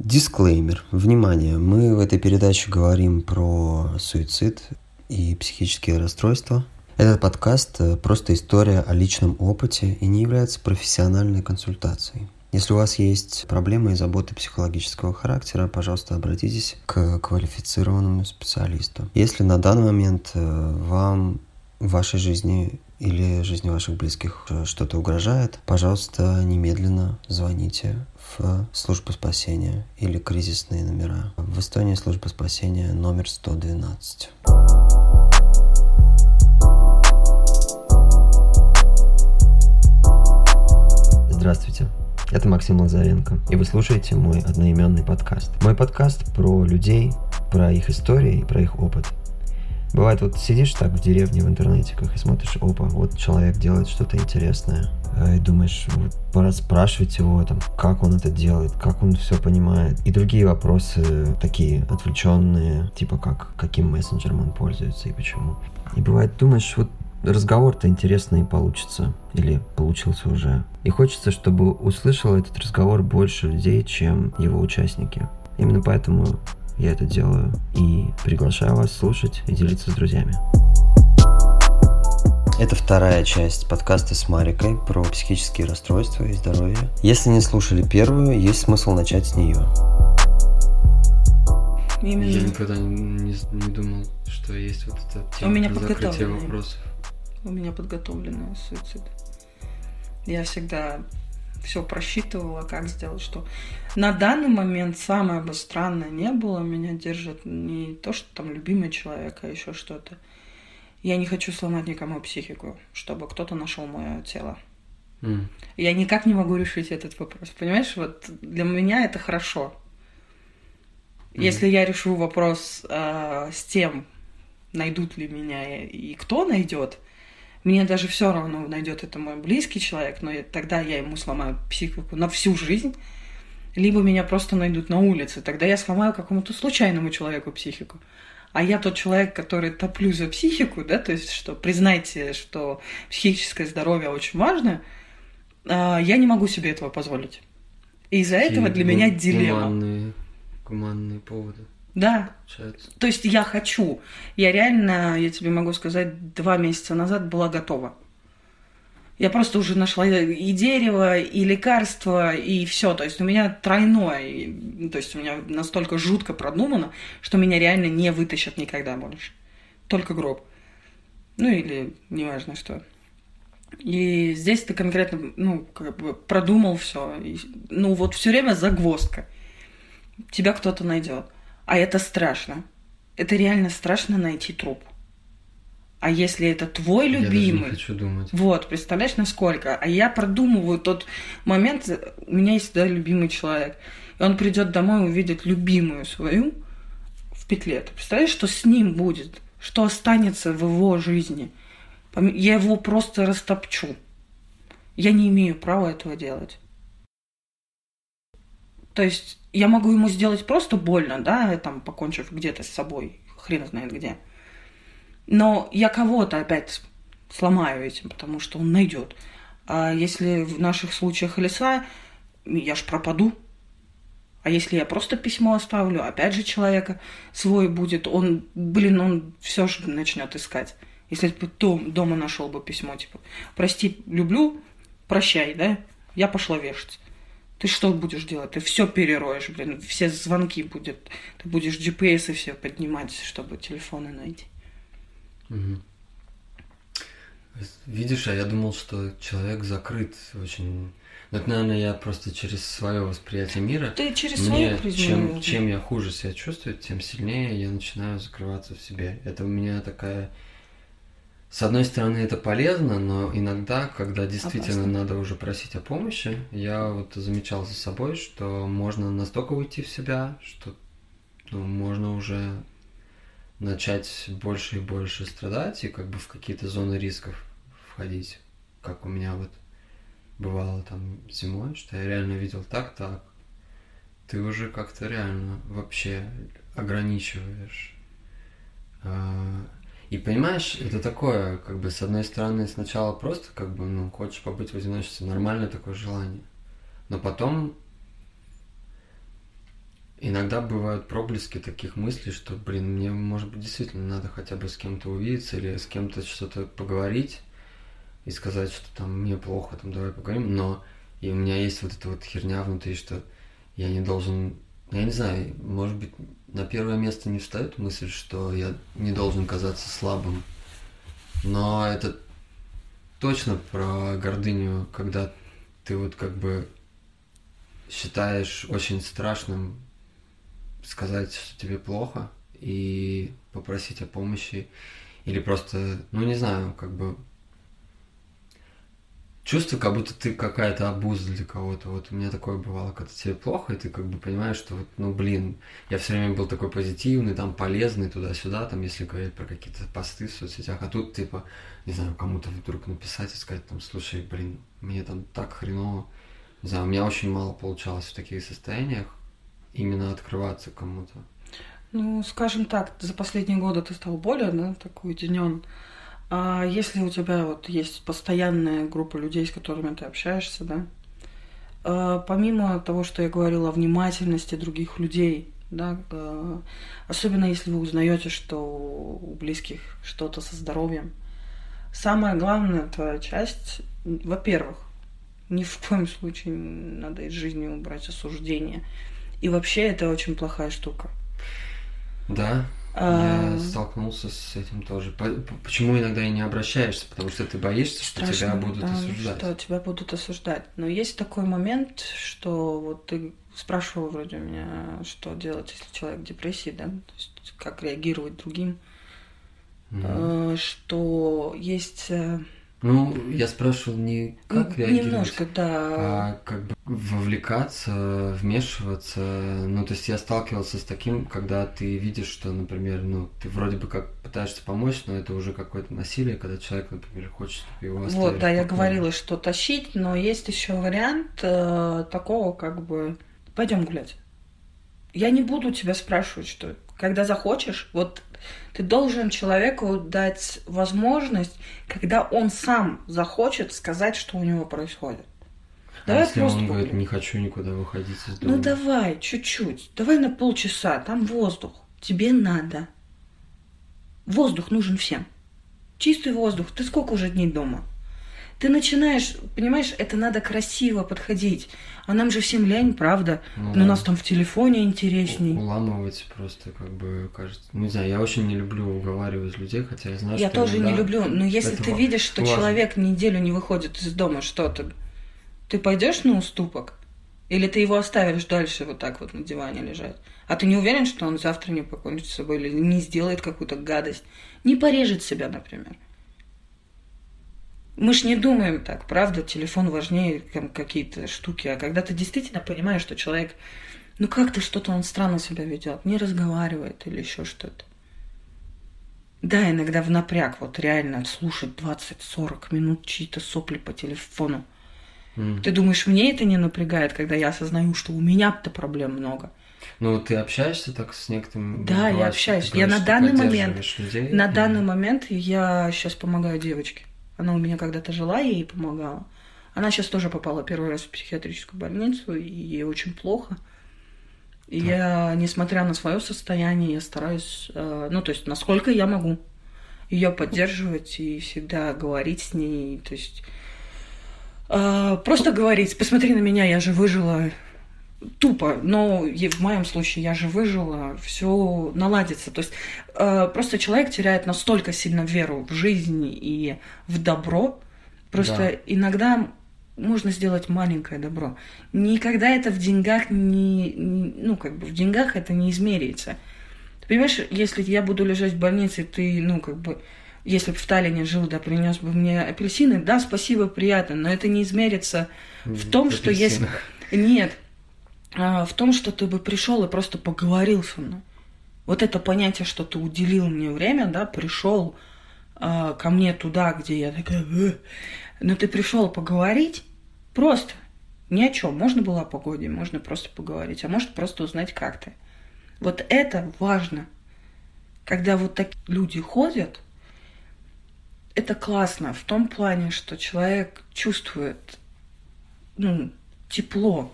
Дисклеймер. Внимание, мы в этой передаче говорим про суицид и психические расстройства. Этот подкаст – просто история о личном опыте и не является профессиональной консультацией. Если у вас есть проблемы и заботы психологического характера, пожалуйста, обратитесь к квалифицированному специалисту. Если на данный момент э, вам в вашей жизни или жизни ваших близких что-то угрожает, пожалуйста, немедленно звоните в службу спасения или кризисные номера. В Эстонии служба спасения номер 112. Здравствуйте. Это Максим Лазаренко, и вы слушаете мой одноименный подкаст. Мой подкаст про людей, про их истории и про их опыт – Бывает, вот сидишь так в деревне в интернете, как и смотришь, опа, вот человек делает что-то интересное. А, и думаешь, вот пора спрашивать его, там, как он это делает, как он все понимает. И другие вопросы такие отвлеченные, типа как, каким мессенджером он пользуется и почему. И бывает, думаешь, вот разговор-то интересный получится. Или получился уже. И хочется, чтобы услышал этот разговор больше людей, чем его участники. Именно поэтому я это делаю и приглашаю вас слушать и делиться с друзьями. Это вторая часть подкаста с Марикой про психические расстройства и здоровье. Если не слушали первую, есть смысл начать с нее. Именно. Я никогда не, не, не думал, что есть вот эта тема У меня закрытие вопросов. У меня подготовленный суицид. Я всегда все просчитывала, как сделать, что. На данный момент самое бы странное не было, меня держит не то, что там любимый человек, а еще что-то. Я не хочу сломать никому психику, чтобы кто-то нашел мое тело. Mm. Я никак не могу решить этот вопрос. Понимаешь, вот для меня это хорошо. Mm. Если я решу вопрос э, с тем, найдут ли меня и кто найдет, мне даже все равно, найдет это мой близкий человек, но тогда я ему сломаю психику на всю жизнь. Либо меня просто найдут на улице, тогда я сломаю какому-то случайному человеку психику. А я тот человек, который топлю за психику, да, то есть, что признайте, что психическое здоровье очень важно, а, я не могу себе этого позволить. И из-за этого для меня дилемма. Гуманные, гуманные поводы. Да. Получается. То есть я хочу. Я реально, я тебе могу сказать, два месяца назад была готова. Я просто уже нашла и дерево, и лекарство, и все. То есть у меня тройное. То есть у меня настолько жутко продумано, что меня реально не вытащат никогда больше. Только гроб. Ну или неважно что. И здесь ты конкретно, ну, как бы продумал все. Ну, вот все время загвоздка. Тебя кто-то найдет. А это страшно. Это реально страшно найти труп. А если это твой любимый... Я не хочу думать. Вот, представляешь, насколько? А я продумываю тот момент, у меня есть да, любимый человек, и он придет домой и увидит любимую свою в петле. Ты представляешь, что с ним будет? Что останется в его жизни? Я его просто растопчу. Я не имею права этого делать. То есть я могу ему сделать просто больно, да, там, покончив где-то с собой, хрен знает где. Но я кого-то опять сломаю этим, потому что он найдет. А если в наших случаях леса, я ж пропаду. А если я просто письмо оставлю, опять же человека свой будет, он, блин, он все же начнет искать. Если бы дом, дома нашел бы письмо, типа, прости, люблю, прощай, да, я пошла вешать ты что будешь делать? Ты все перероешь, блин, все звонки будет. Ты будешь GPS и все поднимать, чтобы телефоны найти. Угу. Видишь, а я думал, что человек закрыт очень. Ну, это, наверное, я просто через свое восприятие мира. Ты через Мне, свою чем, чем я хуже себя чувствую, тем сильнее я начинаю закрываться в себе. Это у меня такая с одной стороны, это полезно, но иногда, когда действительно Опасно. надо уже просить о помощи, я вот замечал за собой, что можно настолько уйти в себя, что ну, можно уже начать больше и больше страдать и как бы в какие-то зоны рисков входить, как у меня вот бывало там зимой, что я реально видел так, так. Ты уже как-то реально вообще ограничиваешь а, и понимаешь, это такое, как бы, с одной стороны, сначала просто, как бы, ну, хочешь побыть в одиночестве, нормальное такое желание. Но потом иногда бывают проблески таких мыслей, что, блин, мне, может быть, действительно надо хотя бы с кем-то увидеться или с кем-то что-то поговорить и сказать, что там мне плохо, там давай поговорим, но и у меня есть вот эта вот херня внутри, что я не должен, я не знаю, может быть, на первое место не встает мысль, что я не должен казаться слабым, но это точно про гордыню, когда ты вот как бы считаешь очень страшным сказать, что тебе плохо, и попросить о помощи, или просто, ну не знаю, как бы чувство, как будто ты какая-то обуза для кого-то. Вот у меня такое бывало, когда тебе плохо, и ты как бы понимаешь, что вот, ну блин, я все время был такой позитивный, там полезный туда-сюда, там если говорить про какие-то посты в соцсетях, а тут типа, не знаю, кому-то вдруг написать и сказать там, слушай, блин, мне там так хреново. Не знаю, у меня очень мало получалось в таких состояниях именно открываться кому-то. Ну, скажем так, за последние годы ты стал более, да, такой уединен. А если у тебя вот есть постоянная группа людей, с которыми ты общаешься, да, а, помимо того, что я говорила о внимательности других людей, да, а, особенно если вы узнаете, что у близких что-то со здоровьем, самая главная твоя часть, во-первых, ни в коем случае надо из жизни убрать осуждение. И вообще это очень плохая штука. Да, я столкнулся с этим тоже. Почему иногда и не обращаешься? Потому что ты боишься, что Страшно, тебя будут да, осуждать. Что тебя будут осуждать. Но есть такой момент, что вот ты спрашивал вроде меня, что делать, если человек в депрессии, да? То есть как реагировать другим. Mm. Что есть э, ну, я спрашивал не как реагировать, Немножко, да. а как бы вовлекаться, вмешиваться. Ну, то есть я сталкивался с таким, когда ты видишь, что, например, ну, ты вроде бы как пытаешься помочь, но это уже какое-то насилие, когда человек, например, хочет, чтобы его оставили. Вот, да, я говорила, что тащить, но есть еще вариант э, такого, как бы, пойдем гулять. Я не буду тебя спрашивать, что когда захочешь, вот ты должен человеку дать возможность, когда он сам захочет сказать, что у него происходит. А давай если просто он говорит, не хочу никуда выходить из дома? Ну давай, чуть-чуть. Давай на полчаса, там воздух. Тебе надо. Воздух нужен всем. Чистый воздух. Ты сколько уже дней дома? Ты начинаешь, понимаешь, это надо красиво подходить. А нам же всем лень, правда? Ну, Но у нас там в телефоне интересней. Уламывать просто, как бы, кажется. Ну, не знаю, я очень не люблю уговаривать людей, хотя я знаю, я что... Я тоже не люблю. Но если ты видишь, что важно. человек неделю не выходит из дома, что ты? Ты пойдешь на уступок? Или ты его оставишь дальше вот так вот на диване лежать? А ты не уверен, что он завтра не покончит с собой или не сделает какую-то гадость? Не порежет себя, например. Мы ж не думаем так, правда, телефон важнее какие-то штуки. А когда ты действительно понимаешь, что человек, ну как-то что-то он странно себя ведет, не разговаривает или еще что-то. Да, иногда в напряг, вот реально слушать 20-40 минут чьи-то сопли по телефону. Mm. Ты думаешь, мне это не напрягает, когда я осознаю, что у меня-то проблем много? Ну, ты общаешься так с некоторыми? Да, я общаюсь. Я на данный момент, людей? на данный момент я сейчас помогаю девочке. Она у меня когда-то жила, я ей помогала. Она сейчас тоже попала первый раз в психиатрическую больницу, и ей очень плохо. И да. я, несмотря на свое состояние, я стараюсь, э, ну, то есть, насколько я могу ее поддерживать и всегда говорить с ней. То есть, э, просто говорить, посмотри на меня, я же выжила тупо, но в моем случае я же выжила, все наладится. То есть э, просто человек теряет настолько сильно веру в жизнь и в добро. Просто да. иногда можно сделать маленькое добро. Никогда это в деньгах не, не, ну как бы в деньгах это не измеряется. Ты понимаешь, если я буду лежать в больнице, ты, ну как бы, если бы в Таллине жил, да, принес бы мне апельсины, да, спасибо, приятно, но это не измерится в том, в что есть... Нет, а, в том, что ты бы пришел и просто поговорил со мной. Вот это понятие, что ты уделил мне время, да, пришел э, ко мне туда, где я такая, но ты пришел поговорить просто ни о чем. Можно было о погоде, можно просто поговорить, а может просто узнать, как ты. Вот это важно. Когда вот такие люди ходят, это классно в том плане, что человек чувствует ну, тепло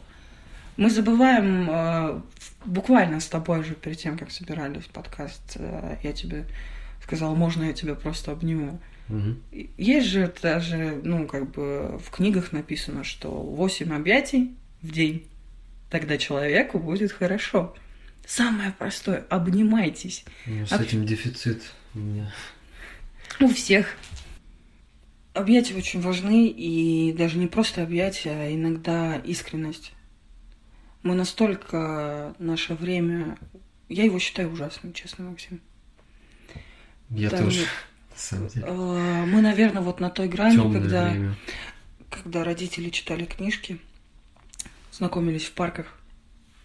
Мы забываем, э, буквально с тобой же перед тем, как собирались подкаст, э, я тебе сказала, можно я тебя просто обниму. Угу. Есть же даже, ну, как бы в книгах написано, что 8 объятий в день, тогда человеку будет хорошо. Самое простое, обнимайтесь. Ну, с Об... этим дефицит у меня. У всех. Объятия очень важны, и даже не просто объятия, а иногда искренность. Мы настолько наше время... Я его считаю ужасным, честно, Максим. Я Там, тоже, на самом деле. Э, мы, наверное, вот на той грани, когда, время. когда родители читали книжки, знакомились в парках,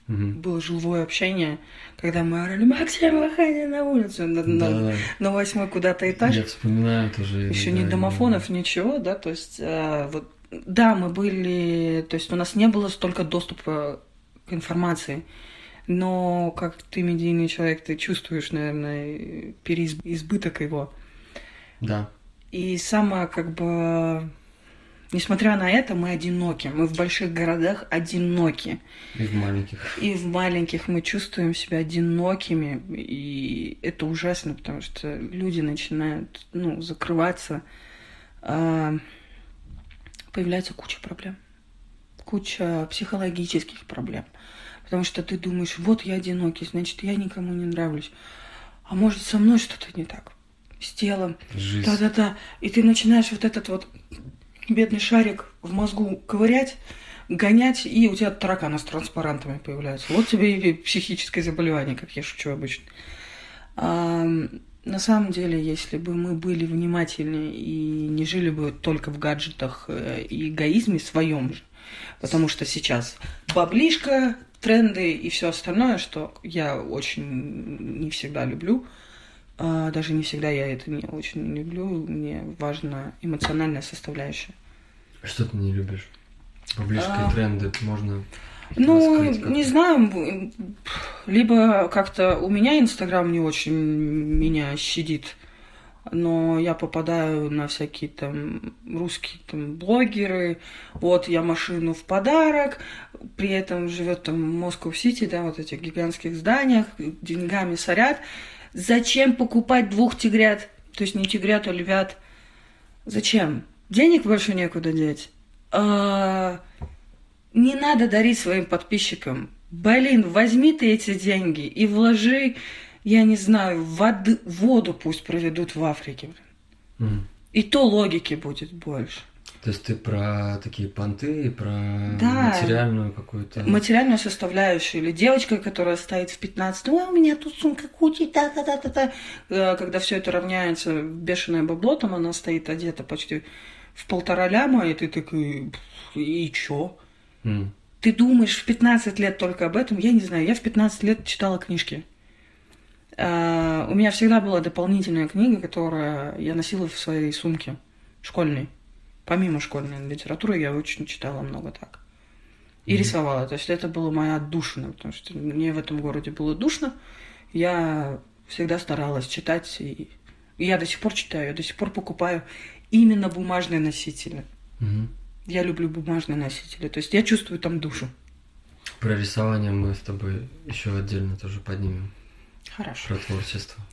угу. было живое общение, когда мы орали «Максим, выходи на улицу!» на, да. на, на восьмой куда-то этаж. Я вспоминаю тоже. Еще не домофонов, ничего, да, то есть э, вот да, мы были, то есть у нас не было столько доступа информации. Но как ты медийный человек, ты чувствуешь, наверное, переизбыток его. Да. И самое, как бы, несмотря на это, мы одиноки. Мы в больших городах одиноки. И в маленьких. И в маленьких мы чувствуем себя одинокими. И это ужасно, потому что люди начинают, ну, закрываться. А, появляется куча проблем. Куча психологических проблем. Потому что ты думаешь, вот я одинокий, значит, я никому не нравлюсь. А может, со мной что-то не так? С телом. Да-да-да. И ты начинаешь вот этот вот бедный шарик в мозгу ковырять, гонять, и у тебя тараканы с транспарантами появляются. Вот тебе и психическое заболевание, как я шучу обычно. А, на самом деле, если бы мы были внимательны и не жили бы только в гаджетах э, и эгоизме своем же, потому что сейчас баблишка, тренды и все остальное, что я очень не всегда люблю. А, даже не всегда я это не очень люблю. Мне важна эмоциональная составляющая. Что ты не любишь? Публичные а... тренды можно ну, не знаю, либо как-то у меня Инстаграм не очень меня щадит, но я попадаю на всякие там русские там блогеры, вот я машину в подарок, при этом живет там Москва-Сити, да, вот этих гигантских зданиях, деньгами сорят. Зачем покупать двух тигрят? То есть не тигрят, а львят. Зачем? Денег больше некуда деть. А, не надо дарить своим подписчикам. Блин, возьми ты эти деньги и вложи я не знаю, воды, воду пусть проведут в Африке. Mm. И то логики будет больше. То есть ты про такие понты, про да, материальную какую-то... Материальную составляющую. Или девочка, которая стоит в 15 ой, у меня тут сумка кучи, та-та-та-та-та. Э, когда все это равняется в бешеное бабло, там она стоит одета почти в полтора ляма, и ты такой, и чё? Mm. Ты думаешь в 15 лет только об этом? Я не знаю, я в 15 лет читала книжки. А, у меня всегда была дополнительная книга, которую я носила в своей сумке школьной. Помимо школьной литературы я очень читала много так. И mm-hmm. рисовала. То есть это была моя отдушина, потому что мне в этом городе было душно. Я всегда старалась читать. И, и я до сих пор читаю, я до сих пор покупаю именно бумажные носители. Mm-hmm. Я люблю бумажные носители. То есть я чувствую там душу. Про рисование мы с тобой еще отдельно тоже поднимем. Хорошо. Про творчество.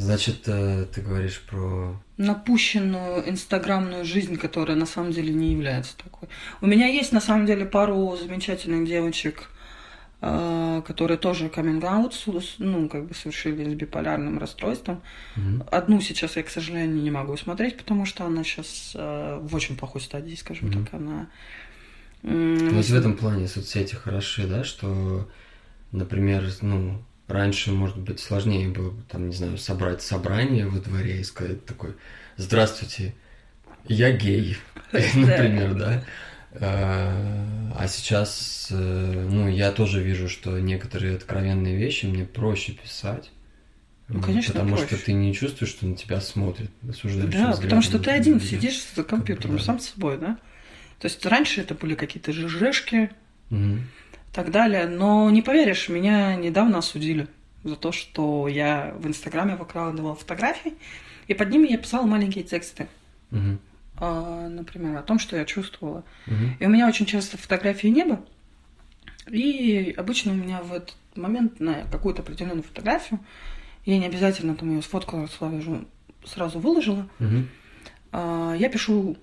Значит, э, ты говоришь про... Напущенную инстаграмную жизнь, которая на самом деле не является такой. У меня есть на самом деле пару замечательных девочек, э, которые тоже каминг ну, как бы совершили с биполярным расстройством. Угу. Одну сейчас я, к сожалению, не могу смотреть, потому что она сейчас э, в очень плохой стадии, скажем угу. так. Она... Вот в этом плане соцсети хороши, да, что, например, ну, Раньше, может быть, сложнее было бы, там, не знаю, собрать собрание во дворе и сказать такой, здравствуйте, я гей, например, да. А, а сейчас, э, ну, я тоже вижу, что некоторые откровенные вещи мне проще писать. Ну, конечно, Потому проще. что ты не чувствуешь, что на тебя смотрят Да, потому что ты один сидишь за компьютером, да. сам с собой, да? То есть раньше это были какие-то ЖЖшки, угу так далее. Но не поверишь, меня недавно осудили за то, что я в Инстаграме выкладывала фотографии, и под ними я писала маленькие тексты. Угу. А, например, о том, что я чувствовала. Угу. И у меня очень часто фотографии неба, И обычно у меня в этот момент на какую-то определенную фотографию, я не обязательно там ее сфоткала, сразу, сразу выложила, а, я пишу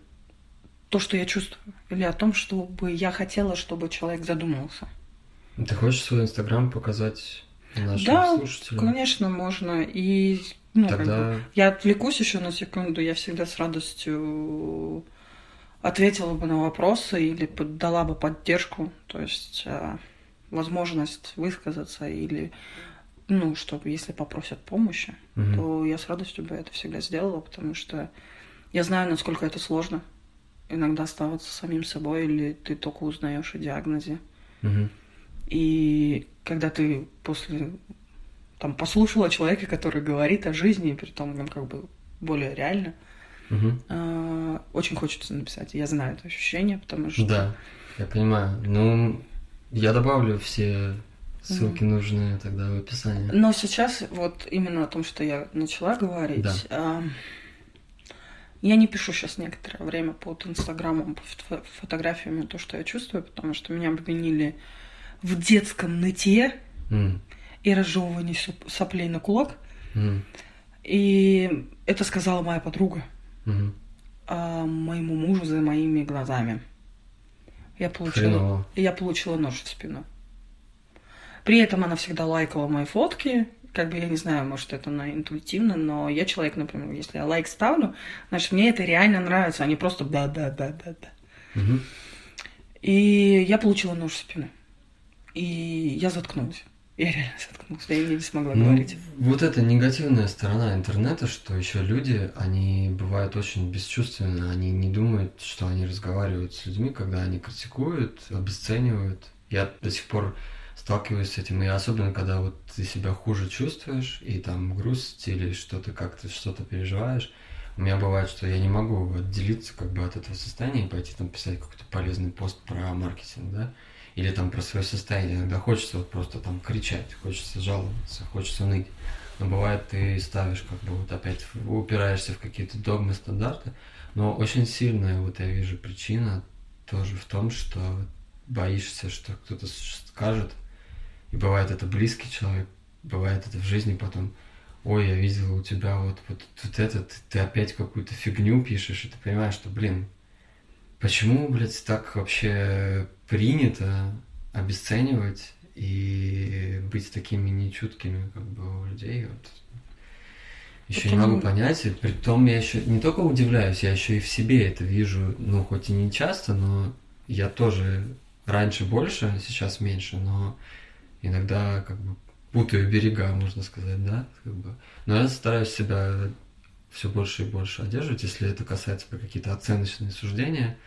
то, что я чувствую, или о том, чтобы я хотела, чтобы человек задумался. Ты хочешь свой инстаграм показать нашим Да, слушателям? Конечно, можно. И ну, как бы, Тогда я отвлекусь еще на секунду, я всегда с радостью ответила бы на вопросы или дала бы поддержку, то есть э, возможность высказаться или, ну, чтобы если попросят помощи, Мгм. то я с радостью бы это всегда сделала, потому что я знаю, насколько это сложно. Иногда оставаться самим собой, или ты только узнаешь о диагнозе. Мгм. И когда ты после там послушала человека, который говорит о жизни, при том ну, как бы более реально, Мгм. э, очень хочется написать. Я знаю это ощущение, потому что Да, я понимаю. Ну, я добавлю все ссылки нужные тогда в описании. Но сейчас вот именно о том, что я начала говорить, Да. а, я не пишу сейчас некоторое время под Инстаграмом, под фото- фотографиями то, что я чувствую, потому что меня обвинили в детском нытье М, и разжевывании соплей на кулак. м, И это сказала моя подруга а, моему мужу за моими глазами. Я получила, Хреново. я получила нож в спину. При этом она всегда лайкала мои фотки. Как бы я не знаю, может, это на интуитивно, но я человек, например, если я лайк ставлю, значит, мне это реально нравится, а не просто да-да-да-да-да. Мгм. И я получила нож в спину. И я заткнулась. Я реально заткнулась. Я не смогла Ну, говорить. Вот это негативная сторона интернета, что еще люди, они бывают очень бесчувственны, они не думают, что они разговаривают с людьми, когда они критикуют, обесценивают. Я до сих пор сталкиваюсь с этим, и особенно когда вот ты себя хуже чувствуешь, и там грусть или что-то как-то что-то переживаешь, у меня бывает, что я не могу отделиться как бы от этого состояния и пойти там писать какой-то полезный пост про маркетинг, да, или там про свое состояние. Иногда хочется вот просто там кричать, хочется жаловаться, хочется ныть. Но бывает, ты ставишь как бы вот опять, упираешься в какие-то догмы, стандарты. Но очень сильная, вот я вижу, причина тоже в том, что боишься, что кто-то скажет, и бывает это близкий человек, бывает это в жизни потом, ой, я видел у тебя вот, вот тут это, ты опять какую-то фигню пишешь, и ты понимаешь, что, блин, почему, блядь, так вообще принято обесценивать и быть такими нечуткими, как бы, у людей, вот. Еще не Потому- могу понять, и при том я еще не только удивляюсь, я еще и в себе это вижу, ну, хоть и не часто, но я тоже раньше больше, сейчас меньше, но иногда как бы путаю берега, можно сказать, да, как бы. Но я стараюсь себя все больше и больше одерживать, если это касается про какие-то оценочные суждения,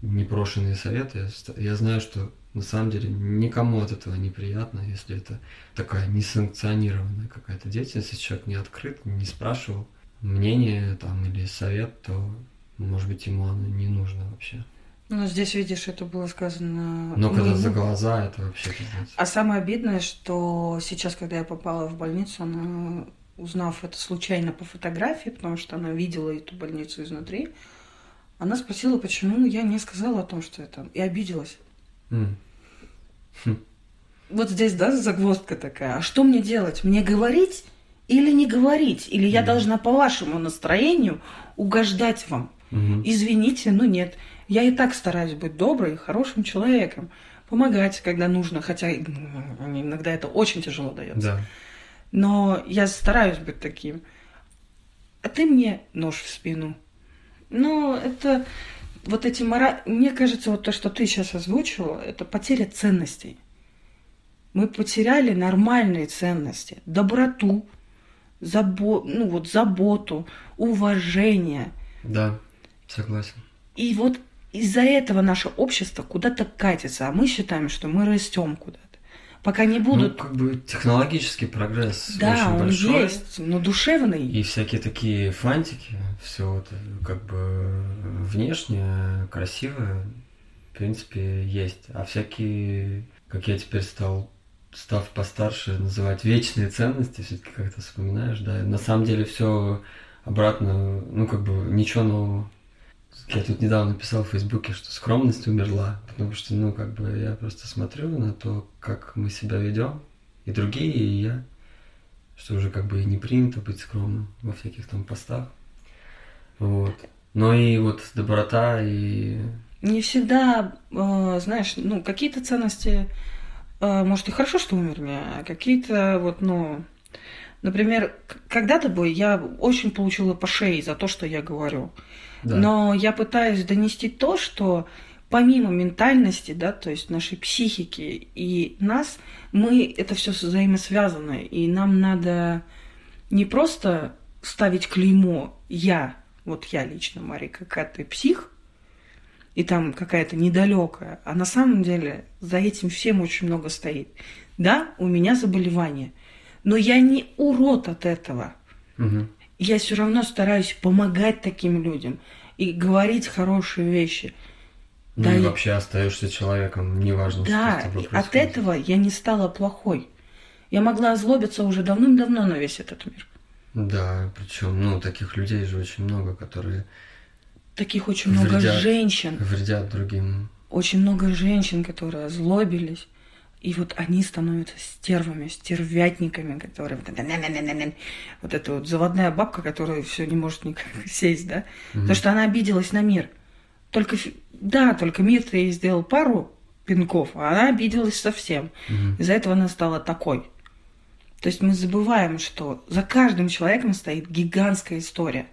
непрошенные советы. Я знаю, что на самом деле никому от этого неприятно, если это такая несанкционированная какая-то деятельность, если человек не открыт, не спрашивал мнение там или совет, то, может быть, ему оно не нужно вообще. Ну, здесь, видишь, это было сказано... Но когда за глаза, это вообще пиздец. А самое обидное, что сейчас, когда я попала в больницу, она, узнав это случайно по фотографии, потому что она видела эту больницу изнутри, она спросила, почему я не сказала о том, что это, и обиделась. М. Вот здесь, да, загвоздка такая. А что мне делать? Мне говорить или не говорить? Или я Да. должна по вашему настроению угождать вам? Мгм. Извините, но нет. Я и так стараюсь быть доброй и хорошим человеком. Помогать, когда нужно, хотя м, иногда это очень тяжело дается. Да. Но я стараюсь быть таким. А ты мне нож в спину. Но это вот эти мора... Мне кажется, вот то, что ты сейчас озвучила, это потеря ценностей. Мы потеряли нормальные ценности. Доброту, забо... ну, вот, заботу, уважение. Да, согласен. И вот из-за этого наше общество куда-то катится, а мы считаем, что мы растем куда-то. Пока не будут... Ну, как бы технологический прогресс да, очень он большой. есть, но душевный. И всякие такие фантики, все это как бы внешне красивое, в принципе, есть. А всякие, как я теперь стал, став постарше, называть вечные ценности, все-таки как-то вспоминаешь, да. На самом деле все обратно, ну как бы ничего нового. Я тут недавно написал в Фейсбуке, что скромность умерла, потому что, ну, как бы я просто смотрю на то, как мы себя ведем, и другие, и я, что уже как бы не принято быть скромным во всяких там постах. Вот. Но и вот доброта и... Не всегда, э, знаешь, ну, какие-то ценности, э, может, и хорошо, что умерли, а какие-то вот, ну, Например, когда-то бы я очень получила по шее за то, что я говорю. Да. Но я пытаюсь донести то, что помимо ментальности, да, то есть нашей психики и нас, мы это все взаимосвязано, и нам надо не просто ставить клеймо «я», вот я лично, Мария, какая-то псих, и там какая-то недалекая, а на самом деле за этим всем очень много стоит. Да, у меня заболевание – но я не урод от этого. Угу. Я все равно стараюсь помогать таким людям и говорить хорошие вещи. Ну да, и вообще остаешься человеком, неважно, да, что с тобой от этого я не стала плохой. Я могла озлобиться уже давным-давно на весь этот мир. Да, причем, ну, таких людей же очень много, которые... Таких очень вредят, много женщин. Вредят другим. Очень много женщин, которые озлобились, и вот они становятся стервами, стервятниками, которые вот, это, вот эта вот заводная бабка, которая все не может никак сесть, да? Mm-hmm. Потому что она обиделась на мир. Только, да, только мир-то ей сделал пару пинков, а она обиделась совсем. Mm-hmm. Из-за этого она стала такой. То есть мы забываем, что за каждым человеком стоит гигантская история.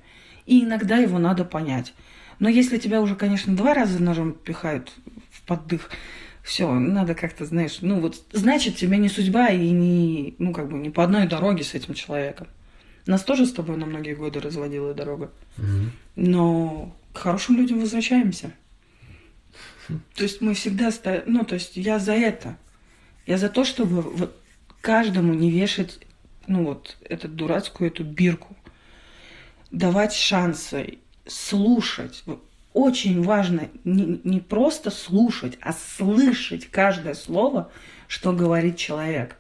И иногда его надо понять. Но если тебя уже, конечно, два раза ножом пихают в поддых, все, надо как-то, знаешь, ну вот, значит, тебе не судьба и не, ну, как бы не по одной дороге с этим человеком. Нас тоже с тобой на многие годы разводила дорога. Угу. Но к хорошим людям возвращаемся. То есть мы всегда ставим, ну, то есть я за это. Я за то, чтобы вот каждому не вешать, ну, вот, эту дурацкую эту бирку. Давать шансы, слушать очень важно не, не просто слушать, а слышать каждое слово, что говорит человек.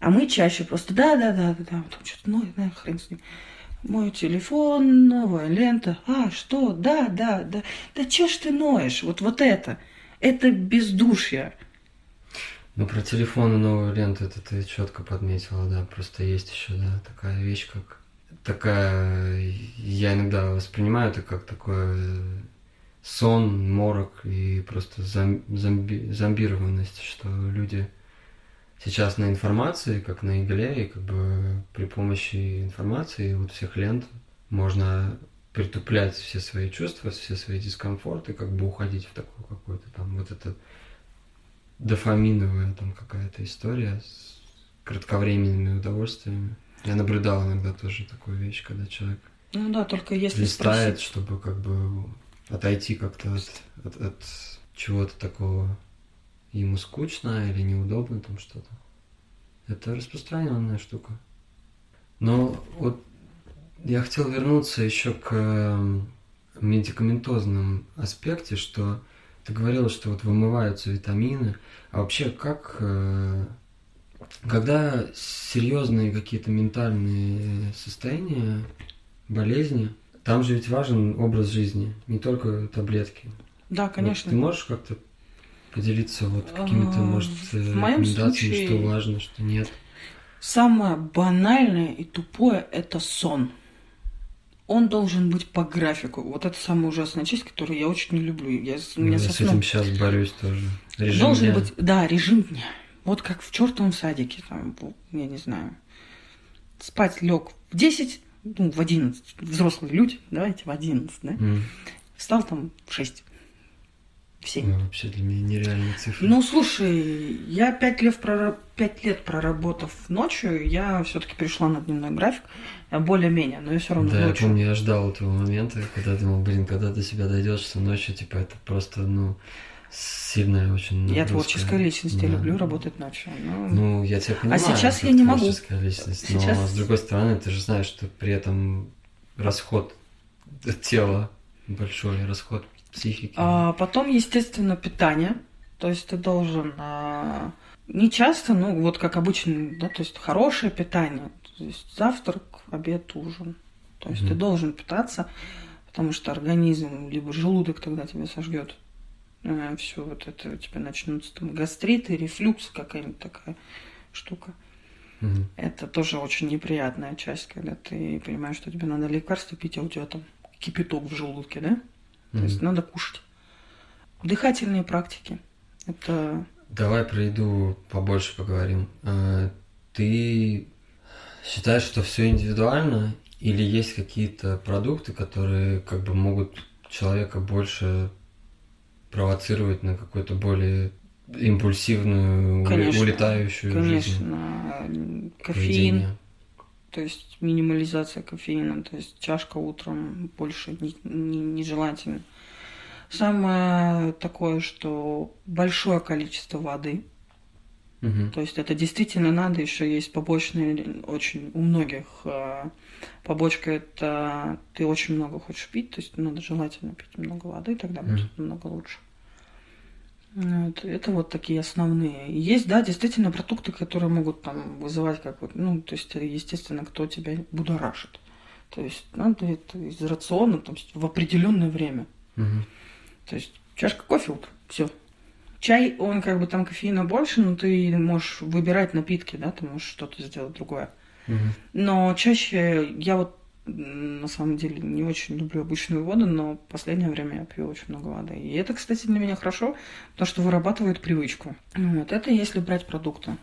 А мы чаще просто да, да, да, да, да, там что-то, ну, да, хрен с ним. Мой телефон, новая лента. А, что? Да, да, да. Да чё ж ты ноешь? Вот, вот это. Это бездушье. Ну, про телефон и новую ленту это ты четко подметила, да. Просто есть еще, да, такая вещь, как такая, я иногда воспринимаю это как такое сон, морок и просто зомби, зомбированность, что люди сейчас на информации, как на игле, и как бы при помощи информации вот всех лент можно притуплять все свои чувства, все свои дискомфорты, как бы уходить в такую какую-то там вот это дофаминовая там какая-то история с кратковременными удовольствиями. Я наблюдал иногда тоже такую вещь, когда человек ну да, только если листает, спросить... чтобы как бы отойти как-то от, от, от чего-то такого ему скучно или неудобно там что-то. Это распространенная штука. Но вот я хотел вернуться еще к эм, медикаментозным аспекте, что ты говорила, что вот вымываются витамины. А вообще как э, когда серьезные какие-то ментальные состояния, болезни, там же ведь важен образ жизни, не только таблетки. Да, конечно. Вот ты можешь как-то поделиться вот какими-то, может, рекомендациями, что важно, что нет? Самое банальное и тупое – это сон. Он должен быть по графику. Вот это самая ужасная часть, которую я очень не люблю. Я, ну, я с этим сейчас борюсь тоже. Режим должен дня. быть, да, режим дня. Вот как в чертовом садике, там, я не знаю, спать лег в 10, ну, в 11, взрослые люди, давайте в 11, да? Mm. Встал там в 6. В 7. Ну, вообще для меня нереальные цифры. Ну, слушай, я 5 лет, прораб... 5 лет проработав ночью, я все-таки перешла на дневной график, более-менее, но я все равно Да, ночью. я помню, я ждал этого момента, когда думал, блин, когда до себя дойдешь, что ночью, типа, это просто, ну, сильная очень нагрузка. Я творческая личность, да. я люблю работать ночью. Но... Ну, я тебя понимаю. А сейчас я не могу. Творческая личность, сейчас... но с другой стороны, ты же знаешь, что при этом расход тела большой, расход психики. А потом, естественно, питание. То есть ты должен а, не часто, ну вот как обычно, да, то есть хорошее питание. То есть завтрак, обед, ужин. То есть mm ты должен питаться потому что организм, либо желудок тогда тебя сожгет. Э, все вот это у тебя начнутся там гастриты, рефлюкс, какая-нибудь такая штука. Мгм. Это тоже очень неприятная часть, когда ты понимаешь, что тебе надо лекарство пить, а у тебя там кипяток в желудке, да? То есть надо кушать. Дыхательные практики. Это Давай про еду побольше поговорим. А, Ты считаешь, что все индивидуально, или есть какие-то продукты, которые как бы могут человека больше провоцировать на какую-то более импульсивную, Конечно, улетающую жизнь? конечно кофеин, поведение? то есть минимализация кофеина, то есть чашка утром больше не- не- нежелательно. Самое такое, что большое количество воды, Мгм. То есть это действительно надо, еще есть побочные очень у многих э, побочка это ты очень много хочешь пить, то есть надо желательно пить много воды, тогда Мгм. будет намного лучше. Вот, это вот такие основные. Есть, да, действительно продукты, которые могут там вызывать как вот, ну, то есть, естественно, кто тебя будоражит. То есть надо это из рациона есть, в определенное время. Мгм. То есть чашка кофе утром, все. Чай, он как бы там кофеина больше, но ты можешь выбирать напитки, да, ты можешь что-то сделать другое. Мгм. Но чаще я вот на самом деле не очень люблю обычную воду, но в последнее время я пью очень много воды. И это, кстати, для меня хорошо, потому что вырабатывает привычку. Вот это если брать продукты.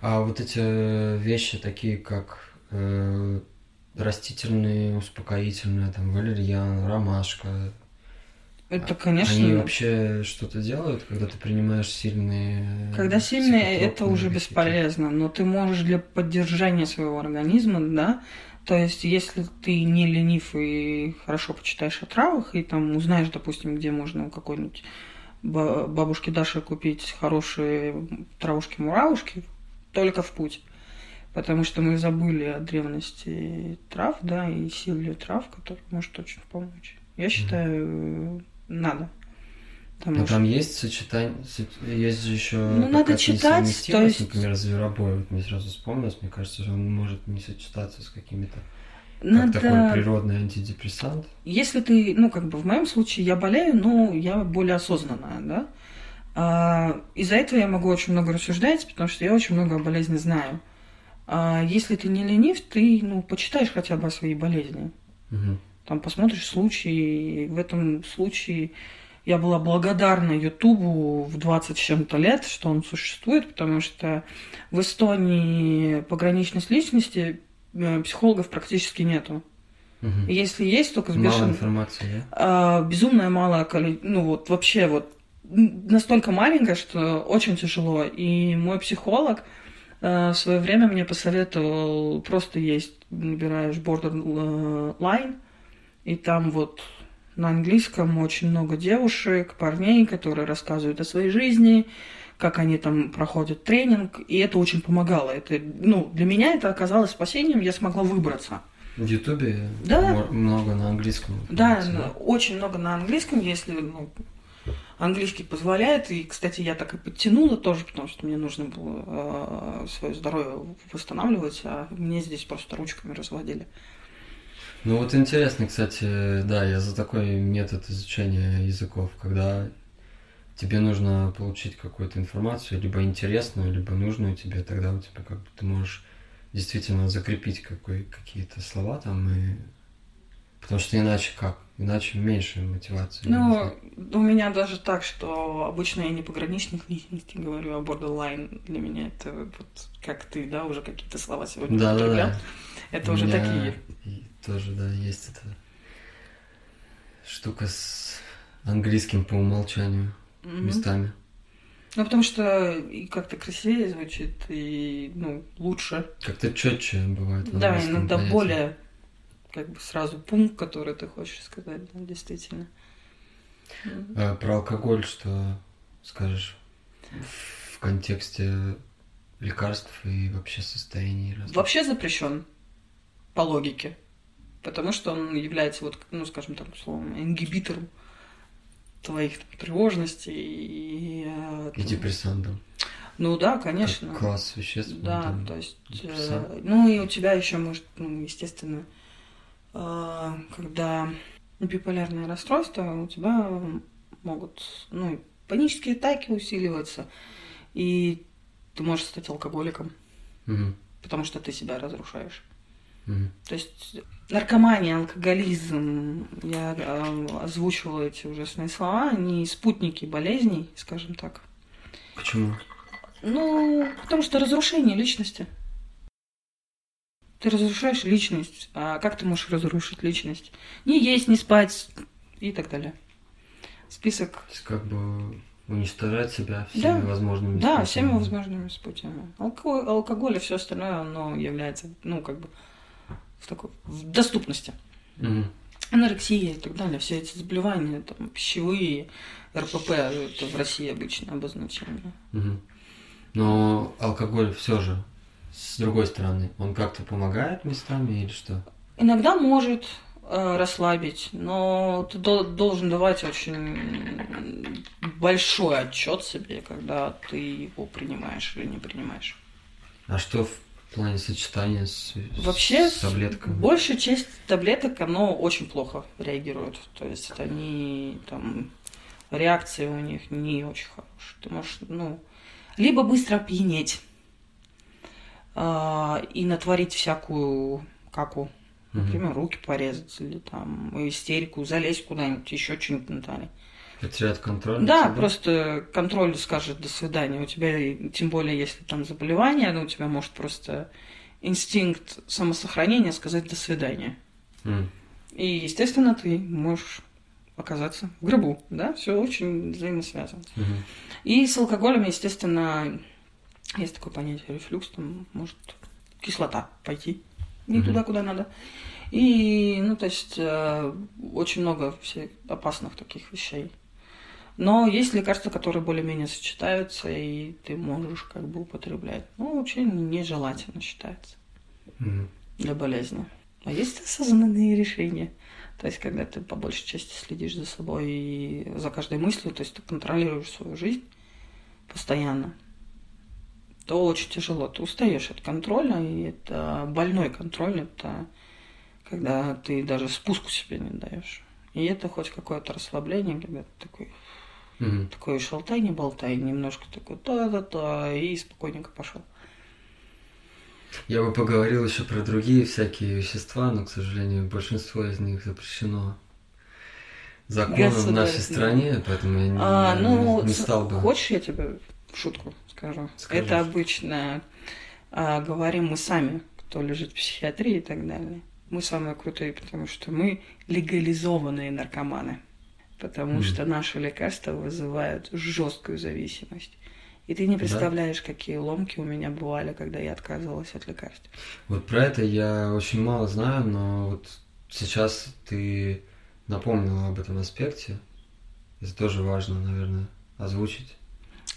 А вот эти вещи, такие как э, растительные, успокоительные, там, валерьян, ромашка, Это, конечно, Они вообще что-то делают, когда ты принимаешь сильные... Когда сильные, это уже бесполезно. Но ты можешь для поддержания своего организма, да, то есть если ты не ленив и хорошо почитаешь о травах, и там узнаешь, допустим, где можно у какой-нибудь ба- бабушки Даши купить хорошие травушки-муравушки, только в путь. Потому что мы забыли о древности трав, да, и силе трав, который может очень помочь. Я считаю, надо. Потому Но что- там есть сочетание, со- есть же еще Ну, надо читать, то есть- например, зверобой, вот мне сразу вспомнилось, мне кажется, что он может не сочетаться с какими-то, надо... как такой природный антидепрессант. Если ты, ну, как бы в моем случае я болею, но я более осознанная, да. А, из-за этого я могу очень много рассуждать, потому что я очень много о болезни знаю. А если ты не ленив, ты, ну, почитаешь хотя бы о своей болезни. Мгм. Там посмотришь случаи. В этом случае я была благодарна Ютубу в 20 с чем-то лет, что он существует, потому что в Эстонии пограничность личности э, психологов практически нету. Мгм. Если есть, только с бешеным... информации, да? А, безумное малое количество, ну вот вообще вот настолько маленькое, что очень тяжело. И мой психолог э, в свое время мне посоветовал просто есть, набираешь borderline, и там вот на английском очень много девушек, парней, которые рассказывают о своей жизни, как они там проходят тренинг, и это очень помогало. Это, ну, для меня это оказалось спасением, я смогла выбраться. В Ютубе Да. много на английском. Да, на- очень много на английском, если ну, английский позволяет. И, кстати, я так и подтянула тоже, потому что мне нужно было свое здоровье восстанавливать, а мне здесь просто ручками разводили. Ну вот интересно, кстати, да, я за такой метод изучения языков, когда тебе нужно получить какую-то информацию, либо интересную, либо нужную тебе, тогда у тебя как бы ты можешь действительно закрепить какой, какие-то слова там и потому что иначе как? Иначе меньше мотивации. Ну, у меня даже так, что обычно я не пограничных личностей говорю, а borderline для меня это вот как ты, да, уже какие-то слова сегодня да, да, употреблял. да. Это уже такие. тоже, да, есть эта штука с английским по умолчанию Мгм. местами. Ну, потому что и как-то красивее звучит, и, ну, лучше. Как-то четче бывает. Да, иногда понятие. более, как бы сразу пункт, который ты хочешь сказать, да, действительно. А про алкоголь что скажешь в контексте лекарств и вообще состояний разных? Вообще запрещен по логике, потому что он является, вот, ну, скажем так, условно, ингибитором твоих там, тревожностей и... э, И депрессантом. Ну да, Как конечно. класс веществ. Да, там, то есть, э, ну и у тебя еще может, ну, естественно, э, когда биполярное расстройство, у тебя могут, ну, панические атаки усиливаться, и ты можешь стать алкоголиком, Мгм. потому что ты себя разрушаешь. Мгм. То есть наркомания, алкоголизм, я э, озвучивала эти ужасные слова, они спутники болезней, скажем так. Почему? Ну, потому что разрушение личности. Ты разрушаешь личность. А как ты можешь разрушить личность? Не есть, не спать и так далее. Список. То есть как бы уничтожать себя всеми Да. возможными Да, способами. всеми возможными способами. Алкоголь, алкоголь и все остальное, оно является, ну, как бы, в такой в доступности. Мгм. Анорексия и так далее, все эти заболевания, там, пищевые, РПП, это в России обычное обозначение. Мгм. Но алкоголь все же, с другой стороны, он как-то помогает местами или что? Иногда может э, расслабить, но ты дол- должен давать очень большой отчет себе, когда ты его принимаешь или не принимаешь. А что в плане сочетания с, Вообще, с таблетками? Большая часть таблеток, оно очень плохо реагирует. То есть они там реакции у них не очень хорошие. Ты можешь, ну, либо быстро опьянеть а, и натворить всякую каку. Например, руки порезать или там истерику, залезть куда-нибудь, еще что-нибудь Наталья. Потерять контроль? Да, собой? просто контроль скажет до свидания. У тебя, тем более, если там заболевание, ну, у тебя может просто инстинкт самосохранения сказать до свидания. М. И, естественно, ты можешь оказаться в гробу, да, все очень взаимосвязано. Мгм. И с алкоголем, естественно, есть такое понятие рефлюкс, там может кислота пойти не Мгм. туда, куда надо. И, ну, то есть, э, очень много всех опасных таких вещей. Но есть лекарства, которые более-менее сочетаются, и ты можешь как бы употреблять. Ну, вообще нежелательно считается Мгм. для болезни. А есть осознанные решения. То есть, когда ты по большей части следишь за собой и за каждой мыслью, то есть ты контролируешь свою жизнь постоянно, то очень тяжело. Ты устаешь от контроля, и это больной контроль, это когда ты даже спуску себе не даешь. И это хоть какое-то расслабление, когда ты такой, Мгм. такой шалтай, не болтай, немножко такой та-та-та, и спокойненько пошел. Я бы поговорил еще про другие всякие вещества, но, к сожалению, большинство из них запрещено законом в нашей стране, поэтому я не, А, ну, не стал бы. хочешь, я тебе шутку скажу? Скажи. Это обычно а, говорим мы сами, кто лежит в психиатрии и так далее. Мы самые крутые, потому что мы легализованные наркоманы. Потому Мгм. что наши лекарства вызывают жесткую зависимость. И ты не Да. представляешь, какие ломки у меня бывали, когда я отказывалась от лекарств. Вот про это я очень мало знаю, но вот сейчас ты напомнила об этом аспекте. Это тоже важно, наверное, озвучить,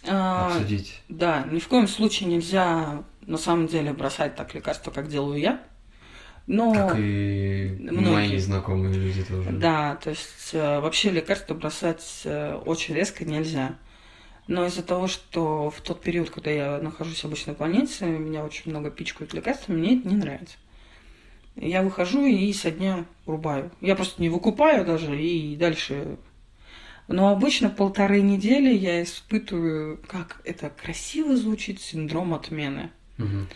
А, обсудить. Да, ни в коем случае нельзя на самом деле бросать так лекарства, как делаю я. Но Как и многие. мои знакомые люди тоже. Да, то есть э, вообще лекарства бросать э, очень резко нельзя. Но из-за того, что в тот период, когда я нахожусь обычно в больнице, меня очень много пичкают лекарствами, мне это не нравится. Я выхожу и со дня рубаю. Я просто не выкупаю даже и дальше. Но обычно полторы недели я испытываю, как это красиво звучит, синдром отмены. Мгм.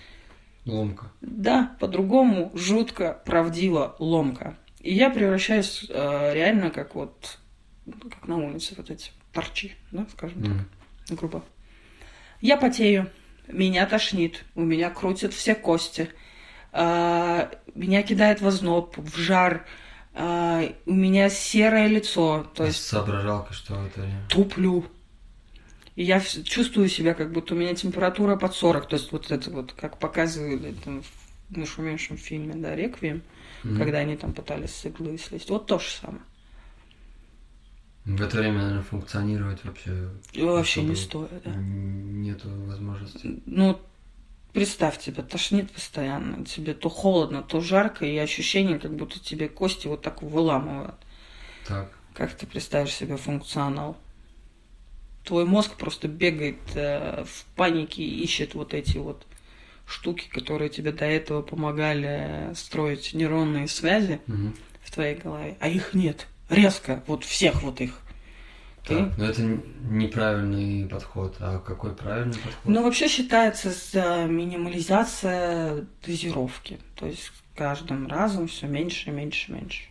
Ломка. Да, по-другому жутко, правдиво, ломка. И я превращаюсь э, реально как вот, как на улице вот эти торчи, да, скажем Мгм. так, грубо. Я потею, меня тошнит, у меня крутят все кости, а, меня кидает в озноб, в жар, а, у меня серое лицо, то есть с соображалкой что это туплю. И я вс- чувствую себя, как будто у меня температура под 40. То есть вот это вот, как показывали там в нашумевшем фильме, да, «Реквием», Мгм. когда они там пытались с иглы слезть. Вот то же самое. В это время, наверное, функционировать вообще И вообще не стоит, да. нету возможности. Ну, представь, тебя тошнит постоянно, тебе то холодно, то жарко, и ощущение, как будто тебе кости вот так выламывают. Так. Как ты представишь себе функционал? Твой мозг просто бегает э, в панике и ищет вот эти вот штуки, которые тебе до этого помогали строить нейронные связи Мгм. в твоей голове, а их нет. резко, вот всех вот их. Так, но это неправильный подход. А какой правильный подход? Ну, вообще считается за минимализация дозировки. То есть каждым разом все меньше, меньше, меньше.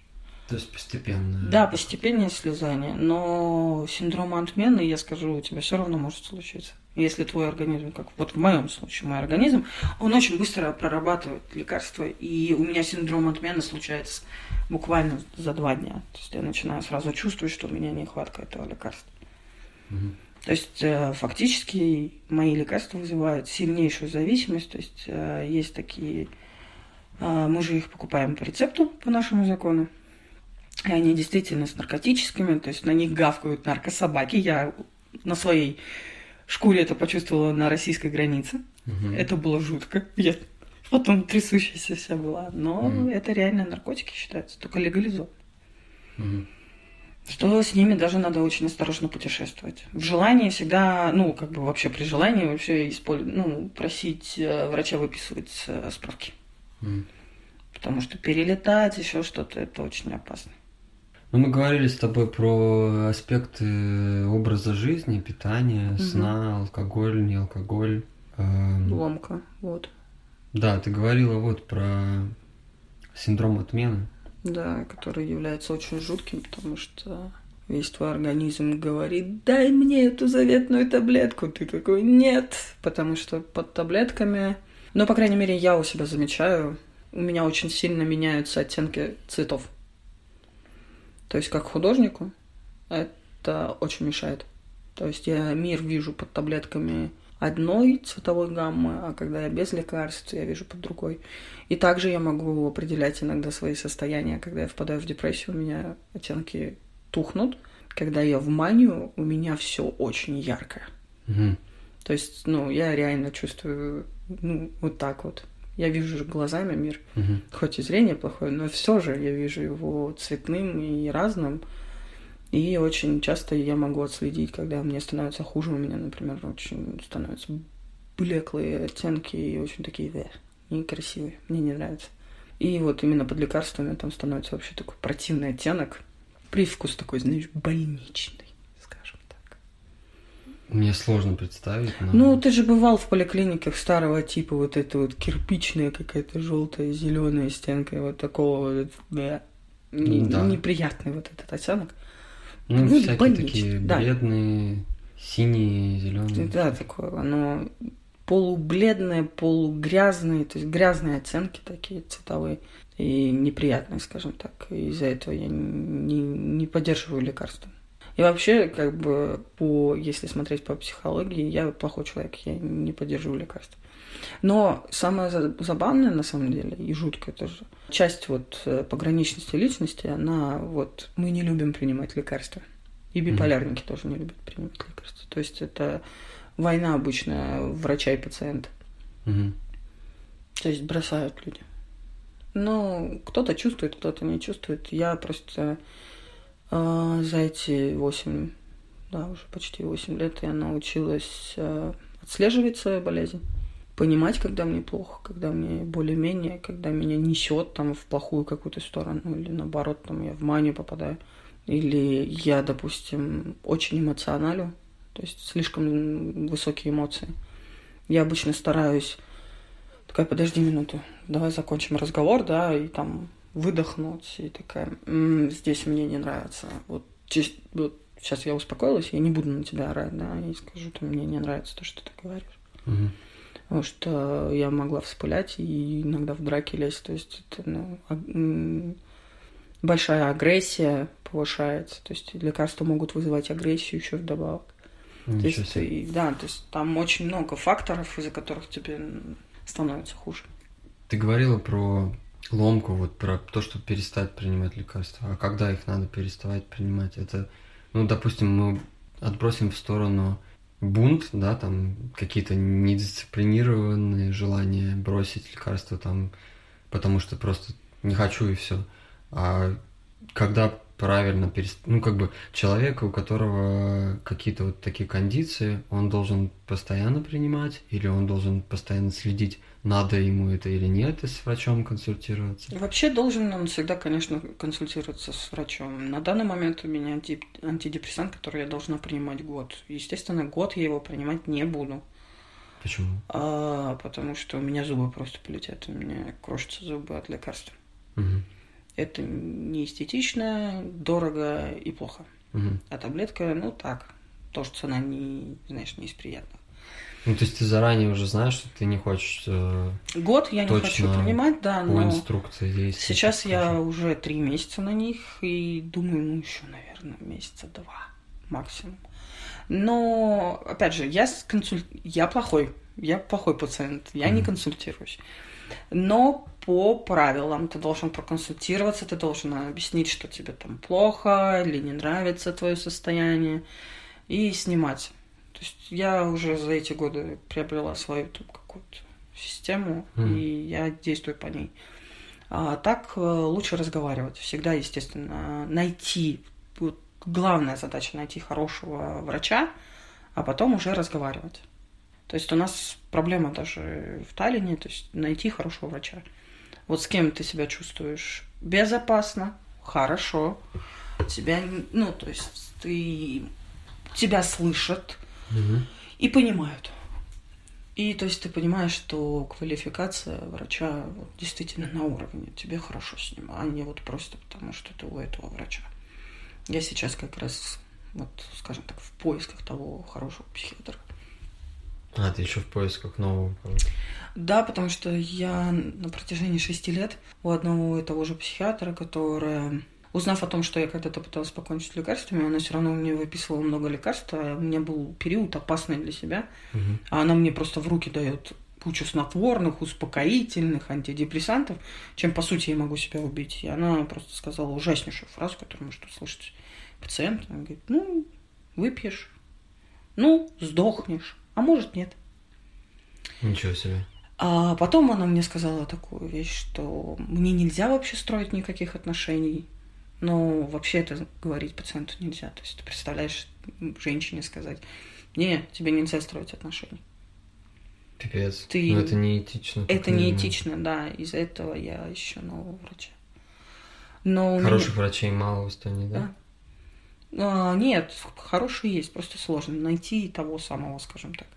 То есть постепенно. Да, постепенное слезание. Но синдром отмены, я скажу, у тебя все равно может случиться. Если твой организм, как вот в моем случае, мой организм, он очень быстро прорабатывает лекарства. И у меня синдром отмены случается буквально за два дня. То есть я начинаю сразу чувствовать, что у меня нехватка этого лекарства. Угу. То есть э, фактически мои лекарства вызывают сильнейшую зависимость. То есть э, есть такие... Э, мы же их покупаем по рецепту, по нашему закону. И они действительно с наркотическими, то есть на них гавкают наркособаки. Я на своей шкуре это почувствовала на российской границе. Угу. Это было жутко. Я потом трясущаяся вся была. Но угу. это реально наркотики считаются, только легализованы. Угу. Что с ними даже надо очень осторожно путешествовать. В желании всегда, ну, как бы вообще при желании вообще использовать, ну, просить э, врача выписывать э, справки. Mm. Потому что перелетать, еще что-то, это очень опасно. Ну, мы говорили с тобой про аспекты образа жизни, питания, угу. сна, алкоголь, не алкоголь. Эм... Ломка, вот. Да, ты говорила вот про синдром отмены. Да, который является очень жутким, потому что весь твой организм говорит, дай мне эту заветную таблетку. Ты такой, нет, потому что под таблетками... Ну, по крайней мере, я у себя замечаю, у меня очень сильно меняются оттенки цветов. То есть как художнику это очень мешает. То есть я мир вижу под таблетками одной цветовой гаммы, а когда я без лекарств, я вижу под другой. И также я могу определять иногда свои состояния. Когда я впадаю в депрессию, у меня оттенки тухнут. Когда я в манию, у меня все очень яркое. Угу. То есть, ну, я реально чувствую, ну, вот так вот. Я вижу же глазами мир, угу. хоть и зрение плохое, но все же я вижу его цветным и разным. И очень часто я могу отследить, когда мне становится хуже, у меня, например, очень становятся блеклые оттенки и очень такие да, некрасивые. Мне не нравится. И вот именно под лекарствами там становится вообще такой противный оттенок. Привкус такой, знаешь, больничный. Мне сложно представить. Но... Ну, ты же бывал в поликлиниках старого типа, вот это вот кирпичная какая-то желтая, зеленая стенка, вот такого вот, да, да. неприятный вот этот оттенок. Ну, ну всякие больничный. такие да. бледные, синие, зеленые. Да, такое, оно полубледное, полугрязное, то есть грязные оттенки такие цветовые и неприятные, скажем так. из-за этого я не, не поддерживаю лекарства. И вообще, как бы, по, если смотреть по психологии, я плохой человек, я не поддерживаю лекарства. Но самое забавное, на самом деле, и жуткое тоже, часть вот э, пограничности личности, она вот, мы не любим принимать лекарства. И биполярники mm-hmm. тоже не любят принимать лекарства. То есть это война обычная врача и пациента. Mm-hmm. То есть бросают люди. Но кто-то чувствует, кто-то не чувствует. Я просто а, за эти восемь, да, уже почти восемь лет я научилась а, отслеживать свою болезнь, понимать, когда мне плохо, когда мне более-менее, когда меня несет там в плохую какую-то сторону, или наоборот, там я в манию попадаю, или я, допустим, очень эмоционалю, то есть слишком высокие эмоции. Я обычно стараюсь такая, подожди минуту, давай закончим разговор, да, и там выдохнуть и такая, м-м, здесь мне не нравится. Вот, чис- вот сейчас я успокоилась, я не буду на тебя орать, да, и скажу, что мне не нравится то, что ты говоришь. Угу. Потому что я могла вспылять и иногда в драке лезть. То есть это ну, большая агрессия повышается. То есть лекарства могут вызывать агрессию еще вдобавок. Ничего то есть, и, да, то есть там очень много факторов, из-за которых тебе становится хуже. Ты говорила про ломку, вот про то, что перестать принимать лекарства. А когда их надо переставать принимать? Это, ну, допустим, мы отбросим в сторону бунт, да, там какие-то недисциплинированные желания бросить лекарства там, потому что просто не хочу и все. А когда правильно перест... ну как бы человека, у которого какие-то вот такие кондиции, он должен постоянно принимать или он должен постоянно следить, надо ему это или нет, и с врачом консультироваться? Вообще должен он всегда, конечно, консультироваться с врачом. На данный момент у меня антидепрессант, который я должна принимать год. Естественно, год я его принимать не буду. Почему? А, потому что у меня зубы просто полетят, у меня крошатся зубы от лекарств. Угу. Это не эстетично, дорого и плохо. Угу. А таблетка, ну так, тоже цена не, знаешь, не из приятных. Ну, то есть ты заранее уже знаешь, что ты не хочешь... Э, Год я не хочу принимать, да, но... Инструкции действий. Сейчас я уже три месяца на них и думаю, ну, еще, наверное, месяца два максимум. Но, опять же, я, консуль... я плохой, я плохой пациент, я mm-hmm. не консультируюсь. Но по правилам ты должен проконсультироваться, ты должен объяснить, что тебе там плохо или не нравится твое состояние, и снимать. То есть я уже за эти годы приобрела свою там, какую-то систему, mm. и я действую по ней. А так э, лучше разговаривать. Всегда, естественно, найти. Вот главная задача найти хорошего врача, а потом уже разговаривать. То есть у нас проблема даже в Таллине, то есть найти хорошего врача. Вот с кем ты себя чувствуешь безопасно, хорошо, тебя, ну, то есть ты, тебя слышат угу. и понимают. И то есть ты понимаешь, что квалификация врача вот, действительно на уровне, тебе хорошо с ним, а не вот просто потому, что ты у этого врача. Я сейчас как раз, вот, скажем так, в поисках того хорошего психиатра. А, ты еще в поисках нового? Да, потому что я на протяжении шести лет у одного и того же психиатра, которая Узнав о том, что я когда-то пыталась покончить с лекарствами, она все равно мне выписывала много лекарств, а у меня был период опасный для себя, угу. а она мне просто в руки дает кучу снотворных, успокоительных, антидепрессантов, чем, по сути, я могу себя убить. И она просто сказала ужаснейшую фразу, которую может услышать пациент. Она говорит, ну, выпьешь, ну, сдохнешь, а может, нет. Ничего себе. А потом она мне сказала такую вещь, что мне нельзя вообще строить никаких отношений. Но вообще это говорить пациенту нельзя. То есть ты представляешь женщине сказать, не, тебе нельзя строить отношения. Пипец. Ты... Но это неэтично. Это неэтично, да. Из-за этого я ищу нового врача. Но Хороших меня... врачей мало в Эстонии, да? да? А, нет, хорошие есть, просто сложно найти того самого, скажем так.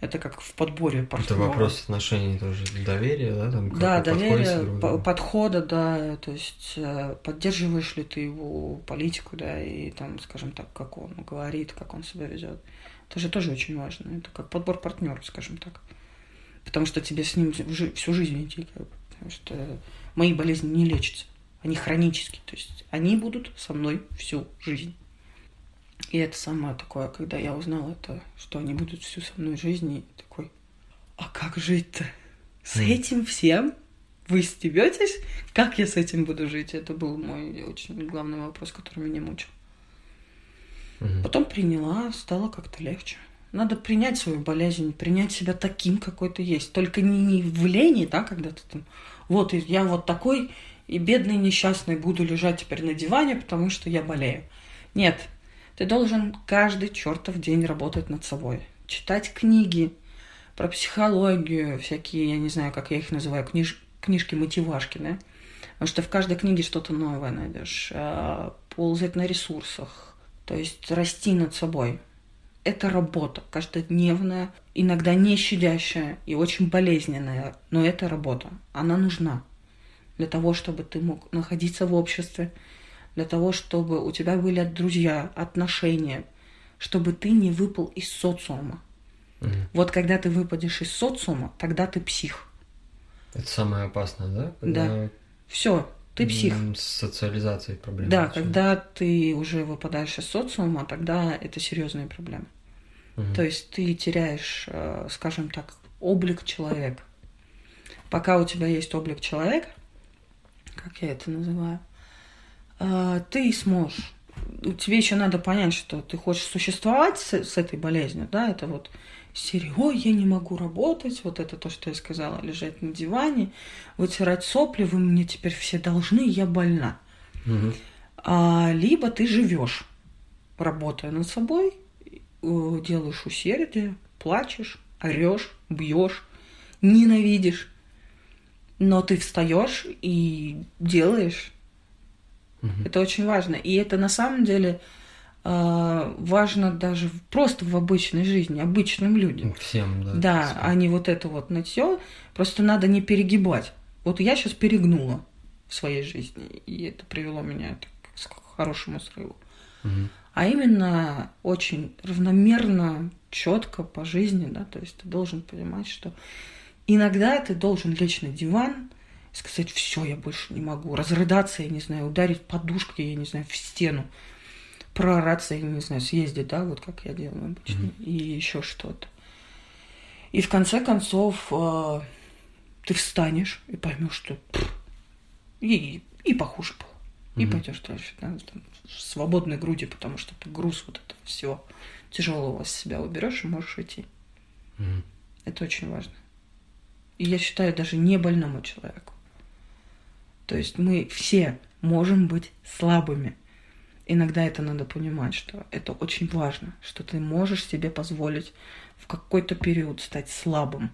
Это как в подборе партнера. Это вопрос отношений тоже, доверия, да? Там, да, доверия, подхода, да, то есть э, поддерживаешь ли ты его политику, да, и там, скажем так, как он говорит, как он себя ведет. Это же тоже очень важно. Это как подбор партнеров, скажем так потому что тебе с ним всю жизнь идти, как бы, потому что мои болезни не лечатся, они хронические, то есть они будут со мной всю жизнь. И это самое такое, когда я узнала это, что они будут всю со мной жизнь, и такой, а как жить-то? С mm. этим всем? Вы стебетесь? Как я с этим буду жить? Это был мой очень главный вопрос, который меня мучил. Mm-hmm. Потом приняла, стало как-то легче. Надо принять свою болезнь, принять себя таким, какой ты есть. Только не, не в лени, да, когда ты там, вот я вот такой, и бедный, несчастный буду лежать теперь на диване, потому что я болею. Нет, ты должен каждый чертов день работать над собой. Читать книги про психологию, всякие, я не знаю, как я их называю, книж, книжки-мотивашки, да? Потому что в каждой книге что-то новое найдешь. А, ползать на ресурсах, то есть расти над собой – это работа каждодневная, иногда не щадящая и очень болезненная, но это работа. Она нужна для того, чтобы ты мог находиться в обществе, для того, чтобы у тебя были друзья, отношения, чтобы ты не выпал из социума. Угу. Вот когда ты выпадешь из социума, тогда ты псих. Это самое опасное, да? Когда... Да. Все, ты псих. С социализацией проблемы. Да, когда ты уже выпадаешь из социума, тогда это серьезные проблемы. Угу. То есть ты теряешь, э, скажем так, облик человека. Пока у тебя есть облик человека, как я это называю, ты сможешь. Тебе еще надо понять, что ты хочешь существовать с, с этой болезнью, да, это вот серии, ой, я не могу работать, вот это то, что я сказала, лежать на диване, вытирать сопли, вы мне теперь все должны, я больна. Угу. А, либо ты живешь, работая над собой, э, делаешь усердие, плачешь, орешь, бьешь, ненавидишь, но ты встаешь и делаешь. Угу. Это очень важно. И это на самом деле э, важно даже просто в обычной жизни, обычным людям. Всем, да. Да, всем. а не вот это вот нытье. Просто надо не перегибать. Вот я сейчас перегнула в своей жизни, и это привело меня к хорошему срыву. Угу. А именно очень равномерно, четко по жизни, да, то есть ты должен понимать, что иногда ты должен лечь на диван сказать, все, я больше не могу, разрыдаться, я не знаю, ударить подушкой, я не знаю, в стену, проораться, я не знаю, съездить, да, вот как я делаю обычно, mm-hmm. и еще что-то. И в конце концов э, ты встанешь и поймешь, что пфф, и, и похуже было. И mm-hmm. пойдешь дальше, да, там, свободной груди, потому что ты груз вот этого всего тяжелого с себя уберешь и можешь идти. Mm-hmm. Это очень важно. И я считаю даже не больному человеку. То есть мы все можем быть слабыми. Иногда это надо понимать, что это очень важно, что ты можешь себе позволить в какой-то период стать слабым.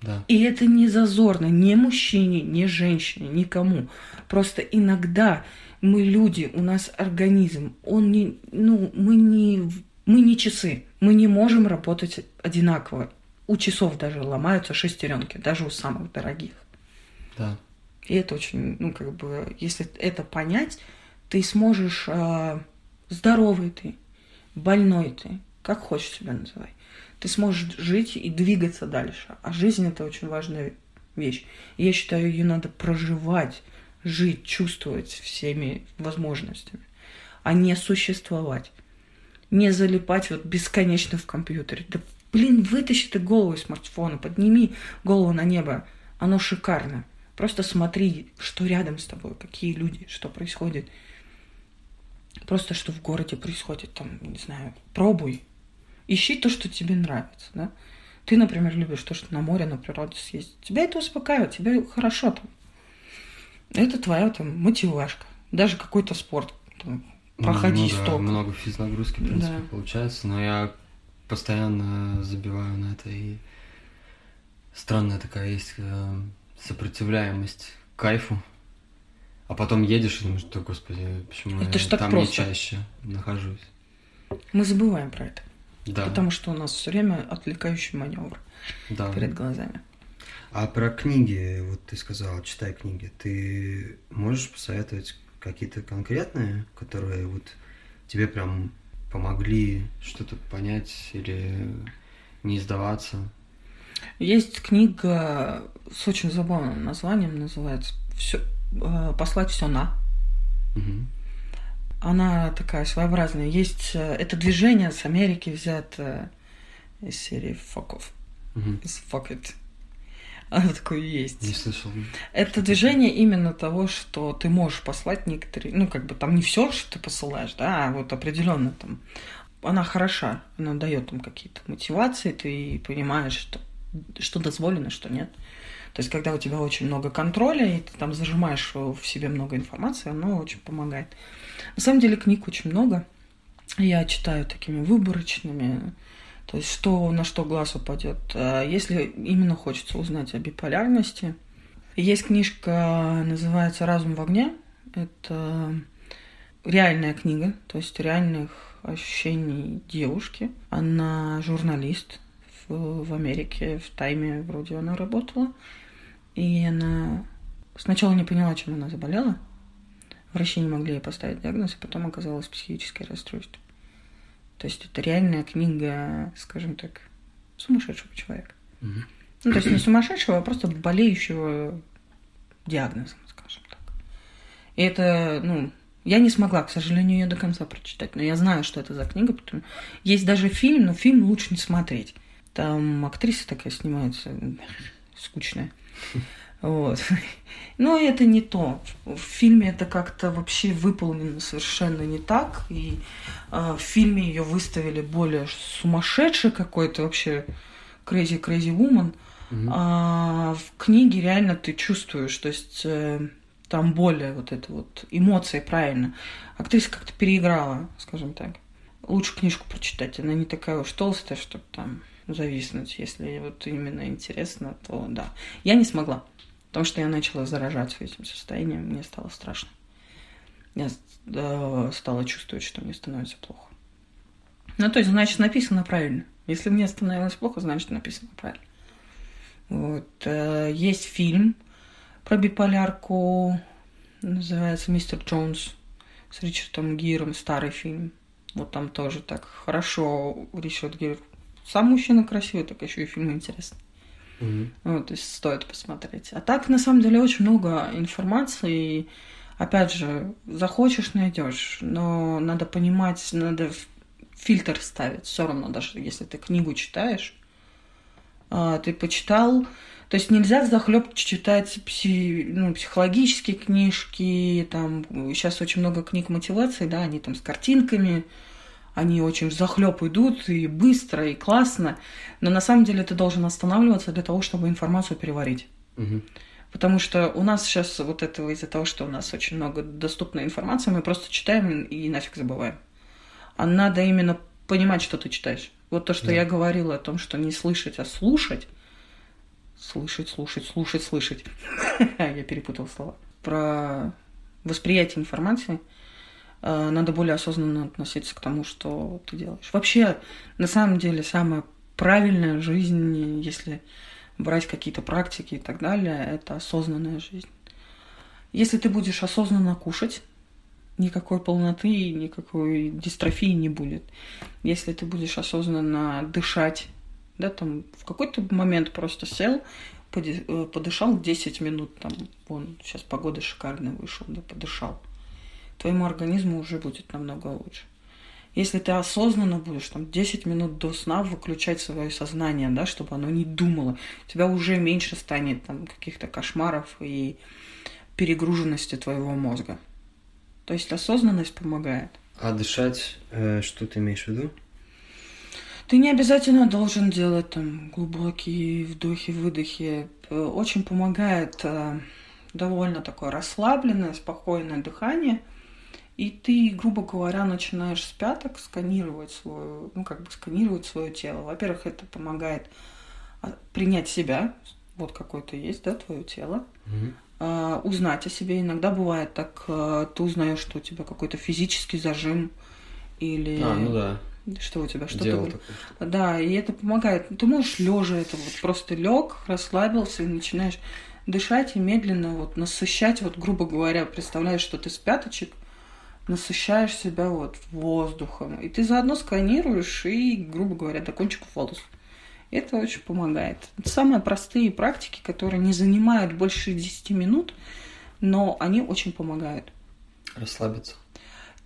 Да. И это не зазорно ни мужчине, ни женщине, никому. Просто иногда мы люди, у нас организм, он не, ну, мы не, мы не часы, мы не можем работать одинаково. У часов даже ломаются шестеренки, даже у самых дорогих. Да. И это очень, ну, как бы, если это понять, ты сможешь, э, здоровый ты, больной ты, как хочешь себя называй, ты сможешь жить и двигаться дальше. А жизнь это очень важная вещь. И я считаю, ее надо проживать, жить, чувствовать всеми возможностями, а не существовать. Не залипать вот бесконечно в компьютере. Да блин, вытащи ты голову из смартфона, подними голову на небо. Оно шикарно. Просто смотри, что рядом с тобой, какие люди, что происходит. Просто что в городе происходит, там, не знаю, пробуй, Ищи то, что тебе нравится, да. Ты, например, любишь то, что на море, на природе съездить. Тебя это успокаивает, тебе хорошо там. Это твоя там мотивашка. Даже какой-то спорт. Там, проходи ну, да, столько. много физнагрузки, в принципе, да. получается. Но я постоянно забиваю на это. И странная такая есть э, сопротивляемость кайфу. А потом едешь и думаешь, что, господи, почему это я там просто. не чаще нахожусь. Мы забываем про это. Да. Потому что у нас все время отвлекающий маневр да. перед глазами. А про книги, вот ты сказала, читай книги. Ты можешь посоветовать какие-то конкретные, которые вот тебе прям помогли что-то понять или не сдаваться? Есть книга с очень забавным названием, называется все, э, «Послать все на». Угу она такая своеобразная. Есть э, это движение с Америки взято из серии Fuck off. Угу. Из Fuck it. Оно такое есть. Не слышал. Это движение именно того, что ты можешь послать некоторые, ну, как бы там не все, что ты посылаешь, да, а вот определенно там. Она хороша, она дает там какие-то мотивации, ты понимаешь, что, что дозволено, что нет. То есть, когда у тебя очень много контроля, и ты там зажимаешь в себе много информации, оно очень помогает. На самом деле книг очень много. Я читаю такими выборочными. То есть, что, на что глаз упадет. А если именно хочется узнать о биполярности, есть книжка, называется «Разум в огне». Это реальная книга, то есть реальных ощущений девушки. Она журналист в, Америке, в Тайме вроде она работала. И она сначала не поняла, чем она заболела. Врачи не могли ей поставить диагноз, и потом оказалось психическое расстройство. То есть это реальная книга, скажем так, сумасшедшего человека. Угу. Ну, то есть не сумасшедшего, а просто болеющего диагнозом, скажем так. И это, ну, я не смогла, к сожалению, ее до конца прочитать, но я знаю, что это за книга, потому есть даже фильм, но фильм лучше не смотреть. Там актриса такая снимается, скучная. Вот. Но это не то. В фильме это как-то вообще выполнено совершенно не так. И э, в фильме ее выставили более сумасшедшей какой-то вообще crazy crazy woman. Mm-hmm. А в книге реально ты чувствуешь, то есть э, Там более вот это вот эмоции, правильно. Актриса как-то переиграла, скажем так. Лучше книжку прочитать. Она не такая уж толстая, чтобы там зависнуть. Если вот именно интересно, то да. Я не смогла, потому что я начала заражаться этим состоянием, мне стало страшно. Я стала чувствовать, что мне становится плохо. Ну, то есть, значит, написано правильно. Если мне становилось плохо, значит, написано правильно. Вот. Э, есть фильм про биполярку, называется «Мистер Джонс» с Ричардом Гиром, старый фильм. Вот там тоже так хорошо Ричард Гир. Сам мужчина красивый, так еще и фильм интересный. Mm-hmm. Вот, то есть стоит посмотреть. А так, на самом деле, очень много информации. И, опять же, захочешь, найдешь. Но надо понимать, надо фильтр ставить. Все равно, даже если ты книгу читаешь, а, ты почитал. То есть нельзя захлеб читать пси, ну, психологические книжки, там сейчас очень много книг мотивации, да, они там с картинками, они очень захлеб идут и быстро, и классно, но на самом деле ты должен останавливаться для того, чтобы информацию переварить. Угу. Потому что у нас сейчас вот этого из-за того, что у нас очень много доступной информации, мы просто читаем и нафиг забываем. А надо именно понимать, что ты читаешь. Вот то, что да. я говорила о том, что не слышать, а слушать. Слышать, слушать, слушать, слышать. я перепутала слова. Про восприятие информации надо более осознанно относиться к тому, что ты делаешь. Вообще, на самом деле, самая правильная жизнь, если брать какие-то практики и так далее, это осознанная жизнь. Если ты будешь осознанно кушать, никакой полноты, никакой дистрофии не будет. Если ты будешь осознанно дышать, да, там в какой-то момент просто сел, э, подышал 10 минут, там, вон, сейчас погода шикарная вышел, да, подышал, твоему организму уже будет намного лучше. Если ты осознанно будешь там 10 минут до сна выключать свое сознание, да, чтобы оно не думало, у тебя уже меньше станет там каких-то кошмаров и перегруженности твоего мозга. То есть осознанность помогает. А дышать, э, что ты имеешь в виду? Ты не обязательно должен делать там глубокие вдохи, выдохи. Э, очень помогает э, довольно такое расслабленное, спокойное дыхание. И ты, грубо говоря, начинаешь с пяток сканировать свое, ну, как бы сканировать свое тело. Во-первых, это помогает а, принять себя, вот какое то есть, да, твое тело. А, узнать о себе. Иногда бывает так, а, ты узнаешь, что у тебя какой-то физический зажим или... А, ну да. Что у тебя? Что Делал ты... такое. Да, и это помогает. Ты можешь лежа это вот просто лег, расслабился и начинаешь дышать и медленно вот насыщать, вот грубо говоря, представляешь, что ты с пяточек насыщаешь себя вот воздухом. И ты заодно сканируешь и, грубо говоря, до кончиков волос. Это очень помогает. Это самые простые практики, которые не занимают больше 10 минут, но они очень помогают. Расслабиться.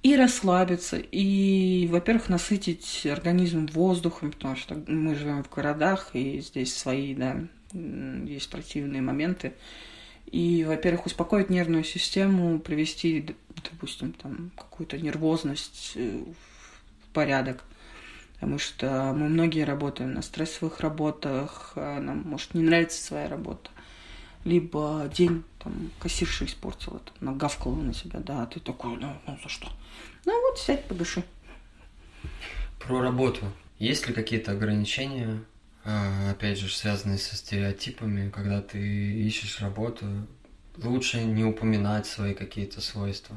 И расслабиться, и, во-первых, насытить организм воздухом, потому что мы живем в городах, и здесь свои, да, есть противные моменты. И, во-первых, успокоить нервную систему, привести, допустим, там какую-то нервозность э, в порядок потому что мы многие работаем на стрессовых работах, а нам, может, не нравится своя работа, либо день там кассирша испортила, там, нагавкала на себя, да, а ты такой, ну, ну за что? Ну вот, сядь, подыши. Про работу. Есть ли какие-то ограничения, а, опять же, связанные со стереотипами, когда ты ищешь работу, лучше не упоминать свои какие-то свойства?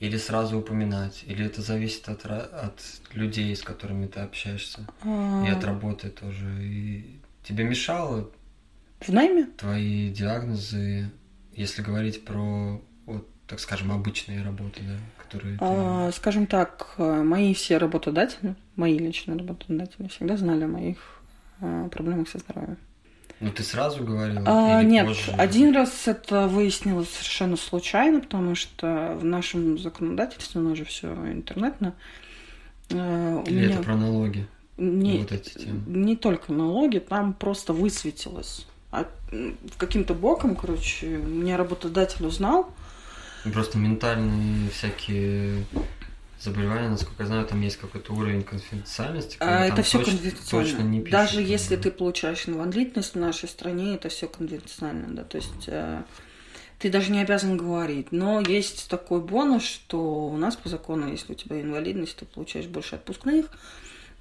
Или сразу упоминать? Или это зависит от, от людей, с которыми ты общаешься? А... И от работы тоже. И тебе мешало в найме? Твои диагнозы, если говорить про, вот, так скажем, обычные работы, да, которые ты... а, Скажем так, мои все работодатели, мои личные работодатели всегда знали о моих а, проблемах со здоровьем. Ну, ты сразу говорила? А, нет, позже? один раз это выяснилось совершенно случайно, потому что в нашем законодательстве, у нас же все интернетно. Э, Или меня... это про налоги? Не, вот эти темы. не только налоги, там просто высветилось. А каким-то боком, короче, меня работодатель узнал. Просто ментальные всякие заболевания, насколько я знаю, там есть какой-то уровень конфиденциальности. А это все конфиденциально. не пишут, Даже если ты получаешь инвалидность в нашей стране, это все конфиденциально, да. То есть э, ты даже не обязан говорить. Но есть такой бонус, что у нас по закону, если у тебя инвалидность, ты получаешь больше отпускных.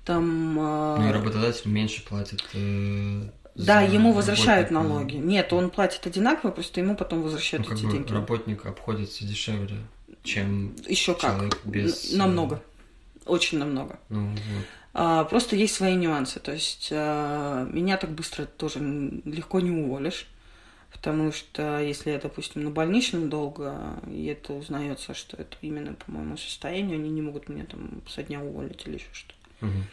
Там, ну и работодатель меньше платит. Э, да, ему возвращают налоги. Нет, он платит одинаково, просто ему потом возвращают ну, эти деньги. Работник обходится дешевле, чем Еще человек как. без. Намного. Очень намного. Ну, вот. а, просто есть свои нюансы. То есть а, меня так быстро тоже легко не уволишь. Потому что если я, допустим, на больничном долго, и это узнается, что это именно по моему состоянию, они не могут меня там со дня уволить или еще что-то. Угу.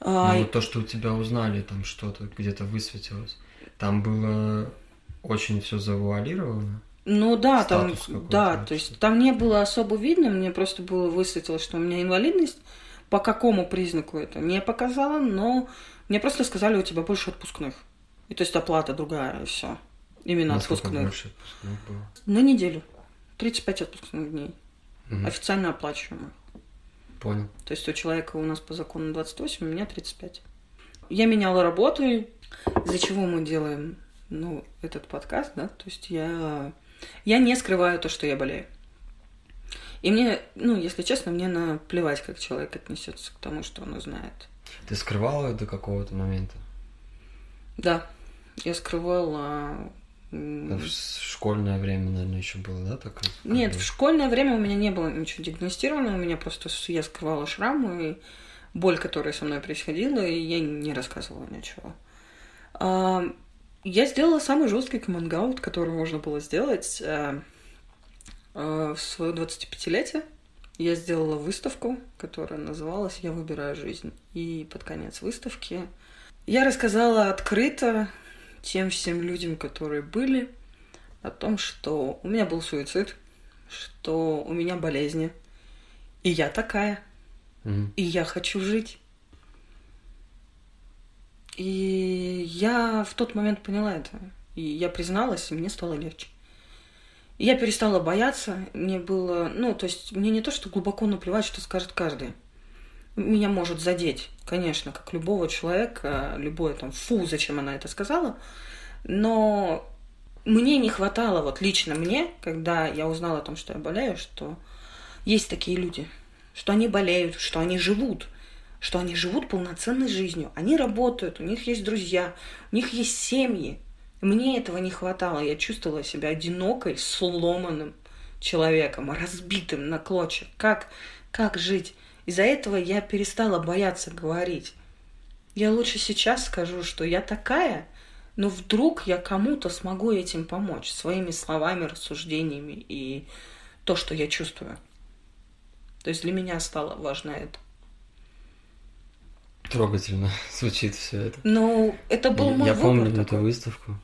А, ну, то, что у тебя узнали, там что-то где-то высветилось, там было очень все завуалировано. Ну да, там, да, то есть там не было особо видно, мне просто было высветилось, что у меня инвалидность, по какому признаку это не показала, но мне просто сказали, у тебя больше отпускных. И то есть оплата другая, и все. Именно Насколько отпускных. больше отпускных было? На неделю. 35 отпускных дней. Угу. Официально оплачиваемых. Понял. То есть у человека у нас по закону 28, у меня 35. Я меняла работу, из-за чего мы делаем ну, этот подкаст, да, то есть я, я не скрываю то, что я болею. И мне, ну, если честно, мне наплевать, как человек отнесется к тому, что он узнает. Ты скрывала до какого-то момента? Да, я скрывала в школьное время, наверное, еще было, да, так? Нет, в школьное время у меня не было ничего диагностировано, у меня просто я скрывала шрамы и боль, которая со мной происходила, и я не рассказывала ничего. Я сделала самый жесткий комангаут, который можно было сделать а, а, в свое 25-летие. Я сделала выставку, которая называлась «Я выбираю жизнь». И под конец выставки я рассказала открыто тем всем людям, которые были, о том, что у меня был суицид, что у меня болезни, и я такая, mm-hmm. и я хочу жить. И я в тот момент поняла это. И я призналась, и мне стало легче. И я перестала бояться. Мне было... Ну, то есть мне не то, что глубоко наплевать, что скажет каждый. Меня может задеть, конечно, как любого человека, любое там, фу, зачем она это сказала. Но мне не хватало, вот лично мне, когда я узнала о том, что я болею, что есть такие люди, что они болеют, что они живут, что они живут полноценной жизнью. Они работают, у них есть друзья, у них есть семьи. Мне этого не хватало. Я чувствовала себя одинокой, сломанным человеком, разбитым на клочья. Как, как жить? Из-за этого я перестала бояться говорить. Я лучше сейчас скажу, что я такая, но вдруг я кому-то смогу этим помочь своими словами, рассуждениями и то, что я чувствую. То есть для меня стало важно это. Трогательно звучит все это. Ну, это был я, мой Я помню такой. эту выставку.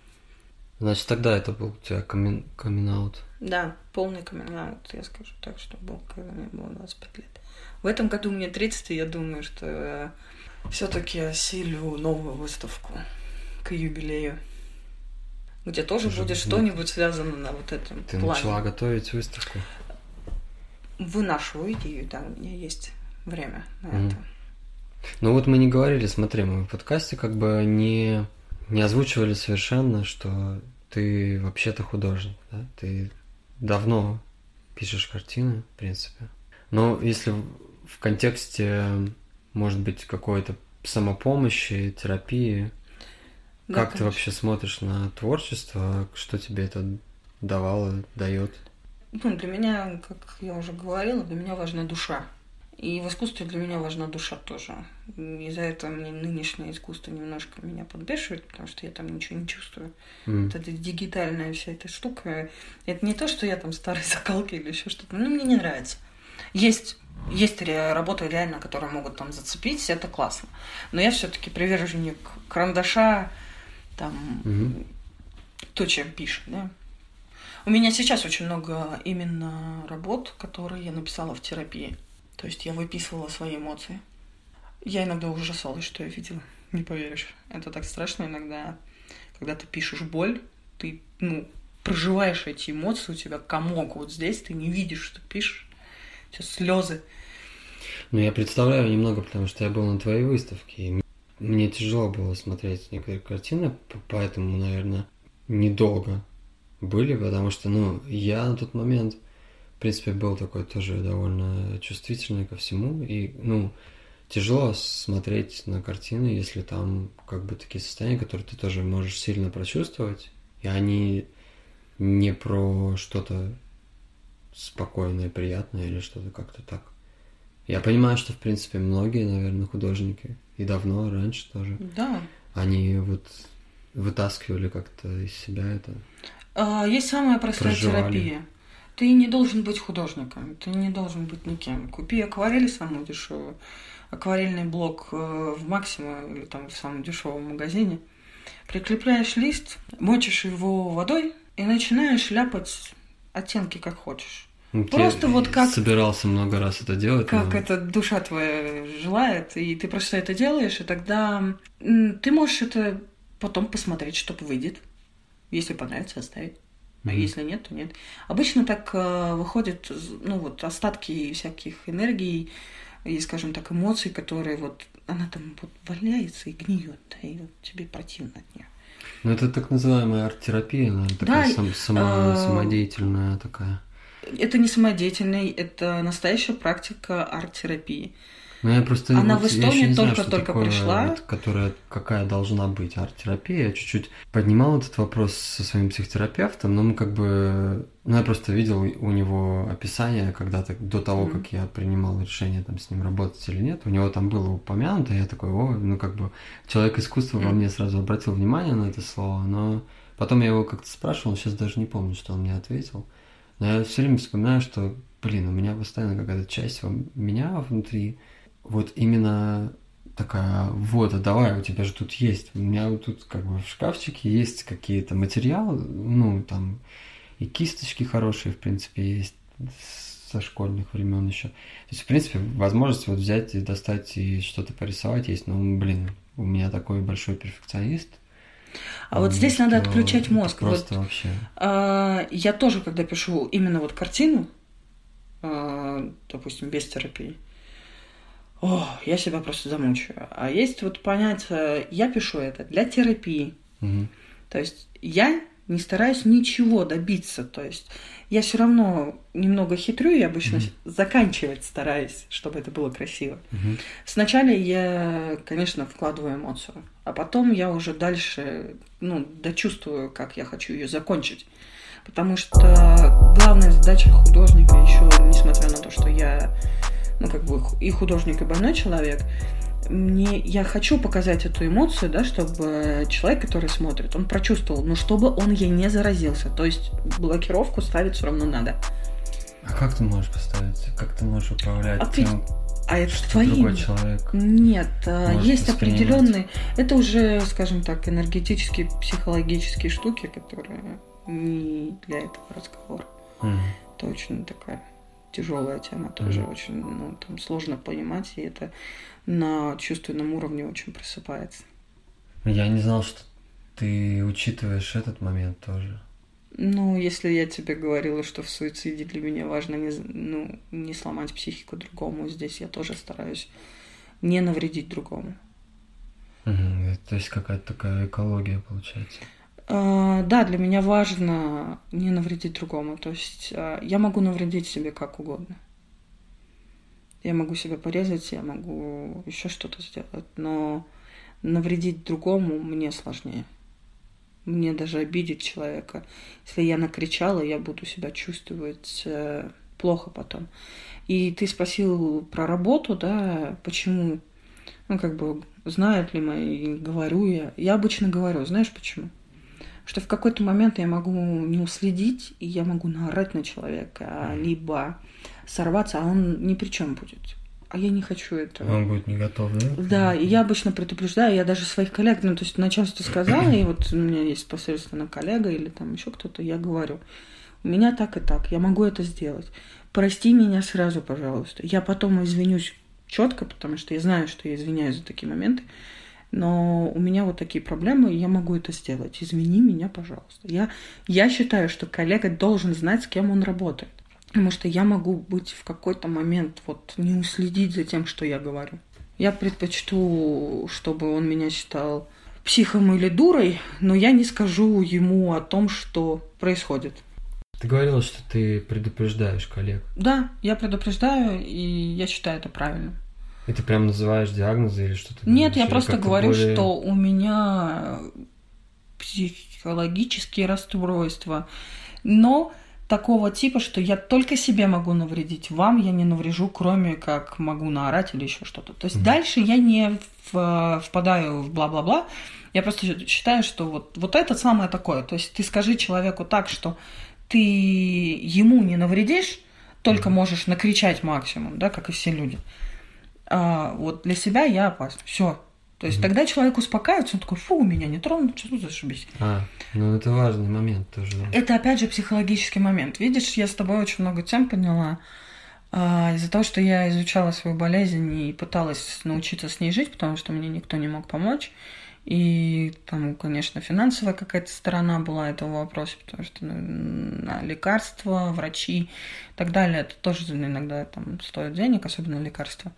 Значит, тогда это был у тебя камин, камин Да, полный камин я скажу так, что был, когда мне было 25 лет. В этом году мне 30, и я думаю, что все-таки осилю новую выставку к юбилею, где тоже Уже будет что-нибудь связано на вот этом Ты плане. начала готовить выставку? Выношу идею, да, у меня есть время на mm. это. Ну вот мы не говорили, смотри, мы в подкасте как бы не, не озвучивали совершенно, что ты вообще-то художник, да? Ты давно пишешь картины, в принципе. Но если в контексте, может быть, какой-то самопомощи, терапии, да, как конечно. ты вообще смотришь на творчество? Что тебе это давало, дает? Ну, для меня, как я уже говорила, для меня важна душа. И в искусстве для меня важна душа тоже. Из-за этого мне нынешнее искусство немножко меня подбешивает, потому что я там ничего не чувствую. Mm. Вот эта дигитальная вся эта штука. Это не то, что я там старый закалки или еще что-то. Ну, мне не нравится. Есть есть работы реально, которые могут там зацепить, это классно. Но я все-таки приверженник карандаша, там, угу. то, чем пишет, да. У меня сейчас очень много именно работ, которые я написала в терапии. То есть я выписывала свои эмоции. Я иногда ужасалась, что я видела. Не поверишь. Это так страшно иногда. Когда ты пишешь боль, ты, ну, проживаешь эти эмоции, у тебя комок вот здесь, ты не видишь, что пишешь. Сейчас слезы. Ну, я представляю немного, потому что я был на твоей выставке, и мне тяжело было смотреть некоторые картины, поэтому, наверное, недолго были, потому что, ну, я на тот момент, в принципе, был такой тоже довольно чувствительный ко всему, и, ну, тяжело смотреть на картины, если там как бы такие состояния, которые ты тоже можешь сильно прочувствовать, и они не про что-то спокойное, приятное или что-то как-то так. Я понимаю, что, в принципе, многие, наверное, художники, и давно, раньше тоже, да. они вот вытаскивали как-то из себя это. А, есть самая простая проживали. терапия. Ты не должен быть художником, ты не должен быть никем. Купи акварель самую дешевую, акварельный блок э, в максимум или там в самом дешевом магазине, прикрепляешь лист, мочишь его водой и начинаешь ляпать оттенки как хочешь. Ну, просто вот как... Собирался много раз это делать. Как но... это душа твоя желает, и ты просто это делаешь, и тогда ты можешь это потом посмотреть, что выйдет. Если понравится, оставить. А если нет, то нет. Обычно так э, выходят, ну вот, остатки всяких энергий и, скажем так, эмоций, которые вот, она там вот валяется и гниет, да, и вот тебе противно от нее. Ну, это так называемая арт-терапия, наверное, такая да, сам, сама, э, самодеятельная такая. Это не самодеятельный, это настоящая практика арт-терапии. Ну, я просто Она вот, в Эстонии только-только пришла. Вот, которая, какая должна быть арт-терапия. Я чуть-чуть поднимал этот вопрос со своим психотерапевтом, но мы как бы... Ну, я просто видел у него описание когда-то, до того, mm. как я принимал решение там с ним работать или нет. У него там было упомянуто, я такой, о, ну, как бы человек искусства mm. во мне сразу обратил внимание на это слово, но потом я его как-то спрашивал, сейчас даже не помню, что он мне ответил. Но я все время вспоминаю, что, блин, у меня постоянно какая-то часть меня внутри, вот именно такая, вот, а давай, у тебя же тут есть. У меня вот тут как бы в шкафчике есть какие-то материалы, ну, там и кисточки хорошие, в принципе, есть со школьных времен еще. То есть, в принципе, возможность вот взять и достать и что-то порисовать есть, но, блин, у меня такой большой перфекционист. А вот здесь надо отключать мозг. Просто вот, вообще. А, я тоже, когда пишу именно вот картину, а, допустим, без терапии, о, я себя просто замучаю. А есть вот понятие, я пишу это для терапии. Угу. То есть я не стараюсь ничего добиться. То есть я все равно немного хитрю, я обычно mm заканчивать стараюсь, чтобы это было красиво. mm Сначала я, конечно, вкладываю эмоцию, а потом я уже дальше, ну, дочувствую, как я хочу ее закончить. Потому что главная задача художника еще, несмотря на то, что я ну, как бы и художник, и больной человек, мне, я хочу показать эту эмоцию, да, чтобы человек, который смотрит, он прочувствовал, но чтобы он ей не заразился. То есть блокировку ставить все равно надо. А как ты можешь поставить? Как ты можешь управлять а тем, а это что твои... другой человек Нет, а, есть определенные... Это уже, скажем так, энергетические, психологические штуки, которые не для этого разговора. Mm. Это очень такая тяжелая тема тоже mm-hmm. очень, ну, там сложно понимать, и это на чувственном уровне очень просыпается. Я не знал, что ты учитываешь этот момент тоже. Ну, если я тебе говорила, что в суициде для меня важно не, ну, не сломать психику другому, здесь я тоже стараюсь не навредить другому. Угу, то есть какая-то такая экология получается. А, да, для меня важно не навредить другому. То есть а, я могу навредить себе как угодно. Я могу себя порезать, я могу еще что-то сделать, но навредить другому мне сложнее. Мне даже обидеть человека. Если я накричала, я буду себя чувствовать э, плохо потом. И ты спросил про работу, да, почему, ну, как бы, знают ли мои, говорю я. Я обычно говорю, знаешь почему? Что в какой-то момент я могу не уследить, и я могу наорать на человека, либо сорваться, а он ни при чем будет. А я не хочу этого. Он будет не готов, да? Да, и я обычно предупреждаю, я даже своих коллег, ну, то есть начальство сказала, и вот у меня есть посредственно коллега или там еще кто-то, я говорю, у меня так и так, я могу это сделать. Прости меня сразу, пожалуйста. Я потом извинюсь четко, потому что я знаю, что я извиняюсь за такие моменты но у меня вот такие проблемы, и я могу это сделать. Извини меня, пожалуйста. Я, я считаю, что коллега должен знать, с кем он работает. Потому что я могу быть в какой-то момент вот не уследить за тем, что я говорю. Я предпочту, чтобы он меня считал психом или дурой, но я не скажу ему о том, что происходит. Ты говорила, что ты предупреждаешь коллег. Да, я предупреждаю, и я считаю это правильно. И ты прям называешь диагнозы или что-то? Нет, я просто говорю, более... что у меня психологические расстройства, но такого типа, что я только себе могу навредить, вам я не наврежу, кроме как могу наорать или еще что-то. То есть mm-hmm. дальше я не в, впадаю в бла-бла-бла, я просто считаю, что вот, вот это самое такое. То есть ты скажи человеку так, что ты ему не навредишь, только mm-hmm. можешь накричать максимум, да, как и все люди. А, вот для себя я опасен. Все, то есть mm тогда человек успокаивается, он такой, фу, меня не тронут, что тут зашибись. А, ну это важный момент тоже. Это опять же психологический момент. Видишь, я с тобой очень много тем поняла. А, из-за того, что я изучала свою болезнь и пыталась научиться с ней жить, потому что мне никто не мог помочь. И там, конечно, финансовая какая-то сторона была этого вопроса, потому что ну, лекарства, врачи и так далее, это тоже иногда там стоит денег, особенно лекарства.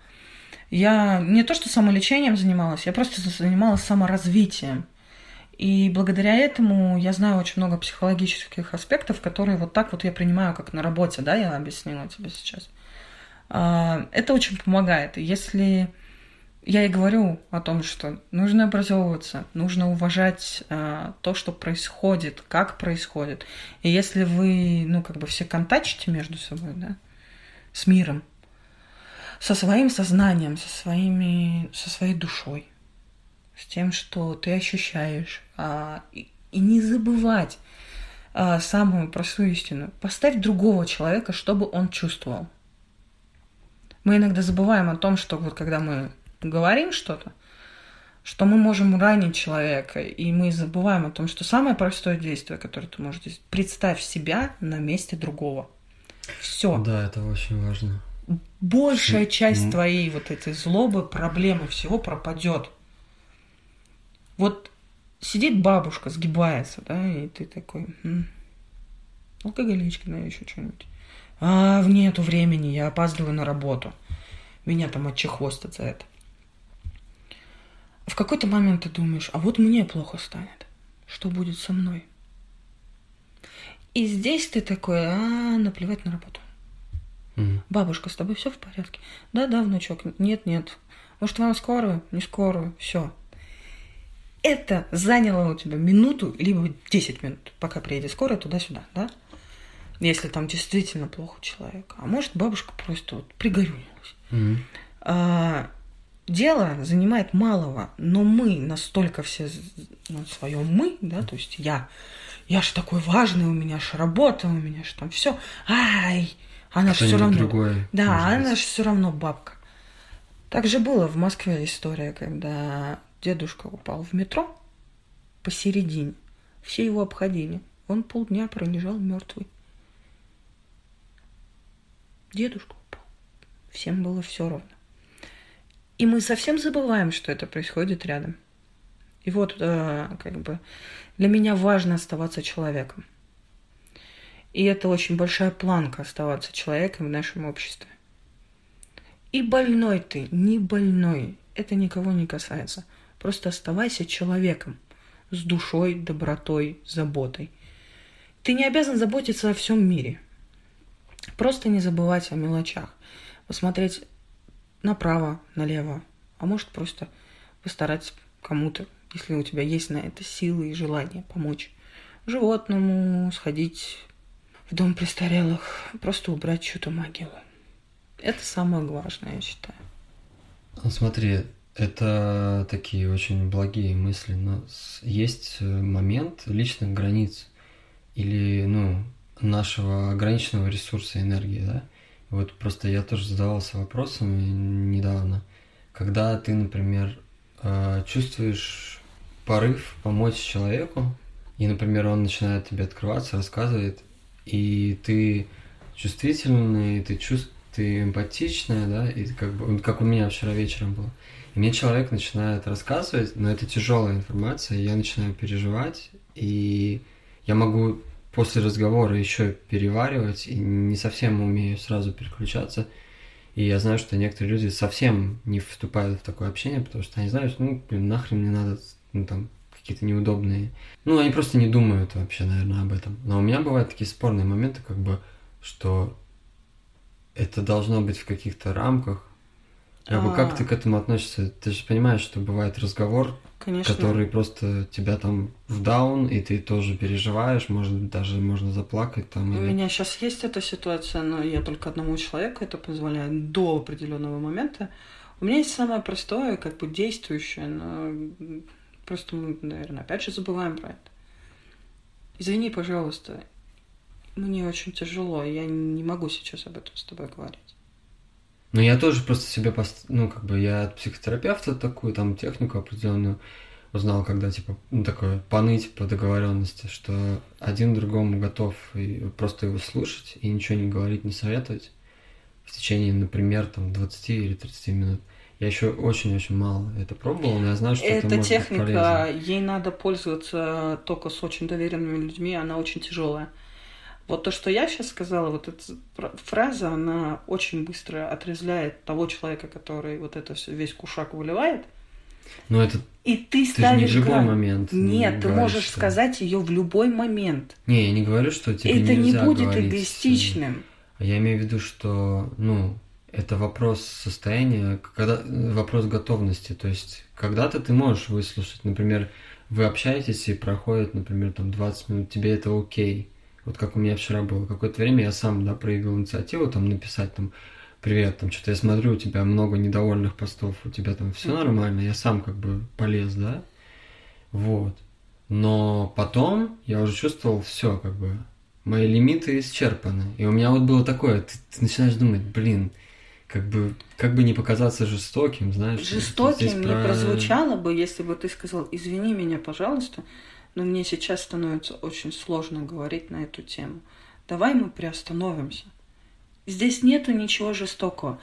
Я не то что самолечением занималась, я просто занималась саморазвитием. И благодаря этому я знаю очень много психологических аспектов, которые вот так вот я принимаю, как на работе, да, я объяснила тебе сейчас. А, это очень помогает. Если я и говорю о том, что нужно образовываться, нужно уважать а, то, что происходит, как происходит. И если вы, ну, как бы все контачите между собой, да, с миром, со своим сознанием, со, своими, со своей душой, с тем, что ты ощущаешь. А, и, и не забывать а, самую простую истину. Поставь другого человека, чтобы он чувствовал. Мы иногда забываем о том, что вот когда мы говорим что-то, что мы можем ранить человека, и мы забываем о том, что самое простое действие, которое ты можешь сделать, представь себя на месте другого. Все. Да, это очень важно большая часть твоей вот этой злобы, проблемы, всего пропадет. Вот сидит бабушка, сгибается, да, и ты такой, м-м, алкоголичка, да, еще что-нибудь. А, в нету времени, я опаздываю на работу. Меня там отчехвостят за это. В какой-то момент ты думаешь, а вот мне плохо станет. Что будет со мной? И здесь ты такой, а, наплевать на работу. Mm. Бабушка, с тобой все в порядке? Да, да, внучок. Нет, нет. Может, вам скорую? Не скорую. Все. Это заняло у тебя минуту, либо 10 минут, пока приедет скорая туда-сюда, да? Если там действительно плохо человек. А может, бабушка просто вот пригорюнилась. Mm. А, дело занимает малого, но мы настолько все ну, своем мы, да, то есть я, я же такой важный, у меня же работа, у меня же там все. Ай, она же все равно. Другое, да, она же все равно бабка. Так же было в Москве история, когда дедушка упал в метро посередине. Все его обходили. Он полдня пролежал мертвый. Дедушка упал. Всем было все равно. И мы совсем забываем, что это происходит рядом. И вот, э, как бы, для меня важно оставаться человеком. И это очень большая планка оставаться человеком в нашем обществе. И больной ты, не больной, это никого не касается. Просто оставайся человеком с душой, добротой, заботой. Ты не обязан заботиться о всем мире. Просто не забывать о мелочах. Посмотреть направо, налево. А может просто постараться кому-то, если у тебя есть на это силы и желание помочь животному, сходить в дом престарелых, просто убрать чью-то могилу. Это самое важное, я считаю. Ну, смотри, это такие очень благие мысли, но есть э, момент личных границ или, ну, нашего ограниченного ресурса энергии, да? Вот просто я тоже задавался вопросом недавно, когда ты, например, э, чувствуешь порыв помочь человеку, и, например, он начинает тебе открываться, рассказывает, и ты чувствительный, ты чувств, ты эмпатичная, да, и как бы, как у меня вчера вечером было. И мне человек начинает рассказывать, но это тяжелая информация, и я начинаю переживать, и я могу после разговора еще переваривать, и не совсем умею сразу переключаться. И я знаю, что некоторые люди совсем не вступают в такое общение, потому что они знают, ну, блин, нахрен мне надо ну, там, какие-то неудобные. Ну, они просто не думают вообще, наверное, об этом. Но у меня бывают такие спорные моменты, как бы, что это должно быть в каких-то рамках. Как, бы, как ты к этому относишься? Ты же понимаешь, что бывает разговор, Конечно. который просто тебя там в даун, и ты тоже переживаешь, может быть, даже можно заплакать там. У или... меня сейчас есть эта ситуация, но я только одному человеку это позволяю до определенного момента. У меня есть самое простое, как бы действующее, но просто мы, наверное, опять же забываем про это. Извини, пожалуйста, мне очень тяжело, я не могу сейчас об этом с тобой говорить. Ну, я тоже просто себе, пост... ну, как бы, я от психотерапевта такую, там, технику определенную узнал, когда, типа, ну, такое, поныть по договоренности, что один другому готов и просто его слушать и ничего не говорить, не советовать в течение, например, там, 20 или 30 минут. Я еще очень-очень мало это пробовал, но я знаю, что это, это может техника, быть ей надо пользоваться только с очень доверенными людьми, она очень тяжелая. Вот то, что я сейчас сказала, вот эта фраза, она очень быстро отрезвляет того человека, который вот это все весь кушак выливает. Но это и ты ставишь ты не в любой грань. момент. Нет, ты можешь что... сказать ее в любой момент. Не, я не говорю, что тебе Это не будет говорить. эгоистичным. А я имею в виду, что, ну, это вопрос состояния, когда вопрос готовности. То есть, когда-то ты можешь выслушать, например, вы общаетесь и проходит, например, там 20 минут, тебе это окей. Вот как у меня вчера было. Какое-то время я сам, да, проявил инициативу, там, написать, там, привет, там, что-то я смотрю, у тебя много недовольных постов, у тебя там все нормально, я сам как бы полез, да, вот. Но потом я уже чувствовал все, как бы, мои лимиты исчерпаны. И у меня вот было такое, ты, ты начинаешь думать, блин, как бы, как бы не показаться жестоким, знаешь. Жестоким не про... прозвучало бы, если бы ты сказал, извини меня, пожалуйста, но мне сейчас становится очень сложно говорить на эту тему. Давай мы приостановимся. Здесь нету ничего жестокого.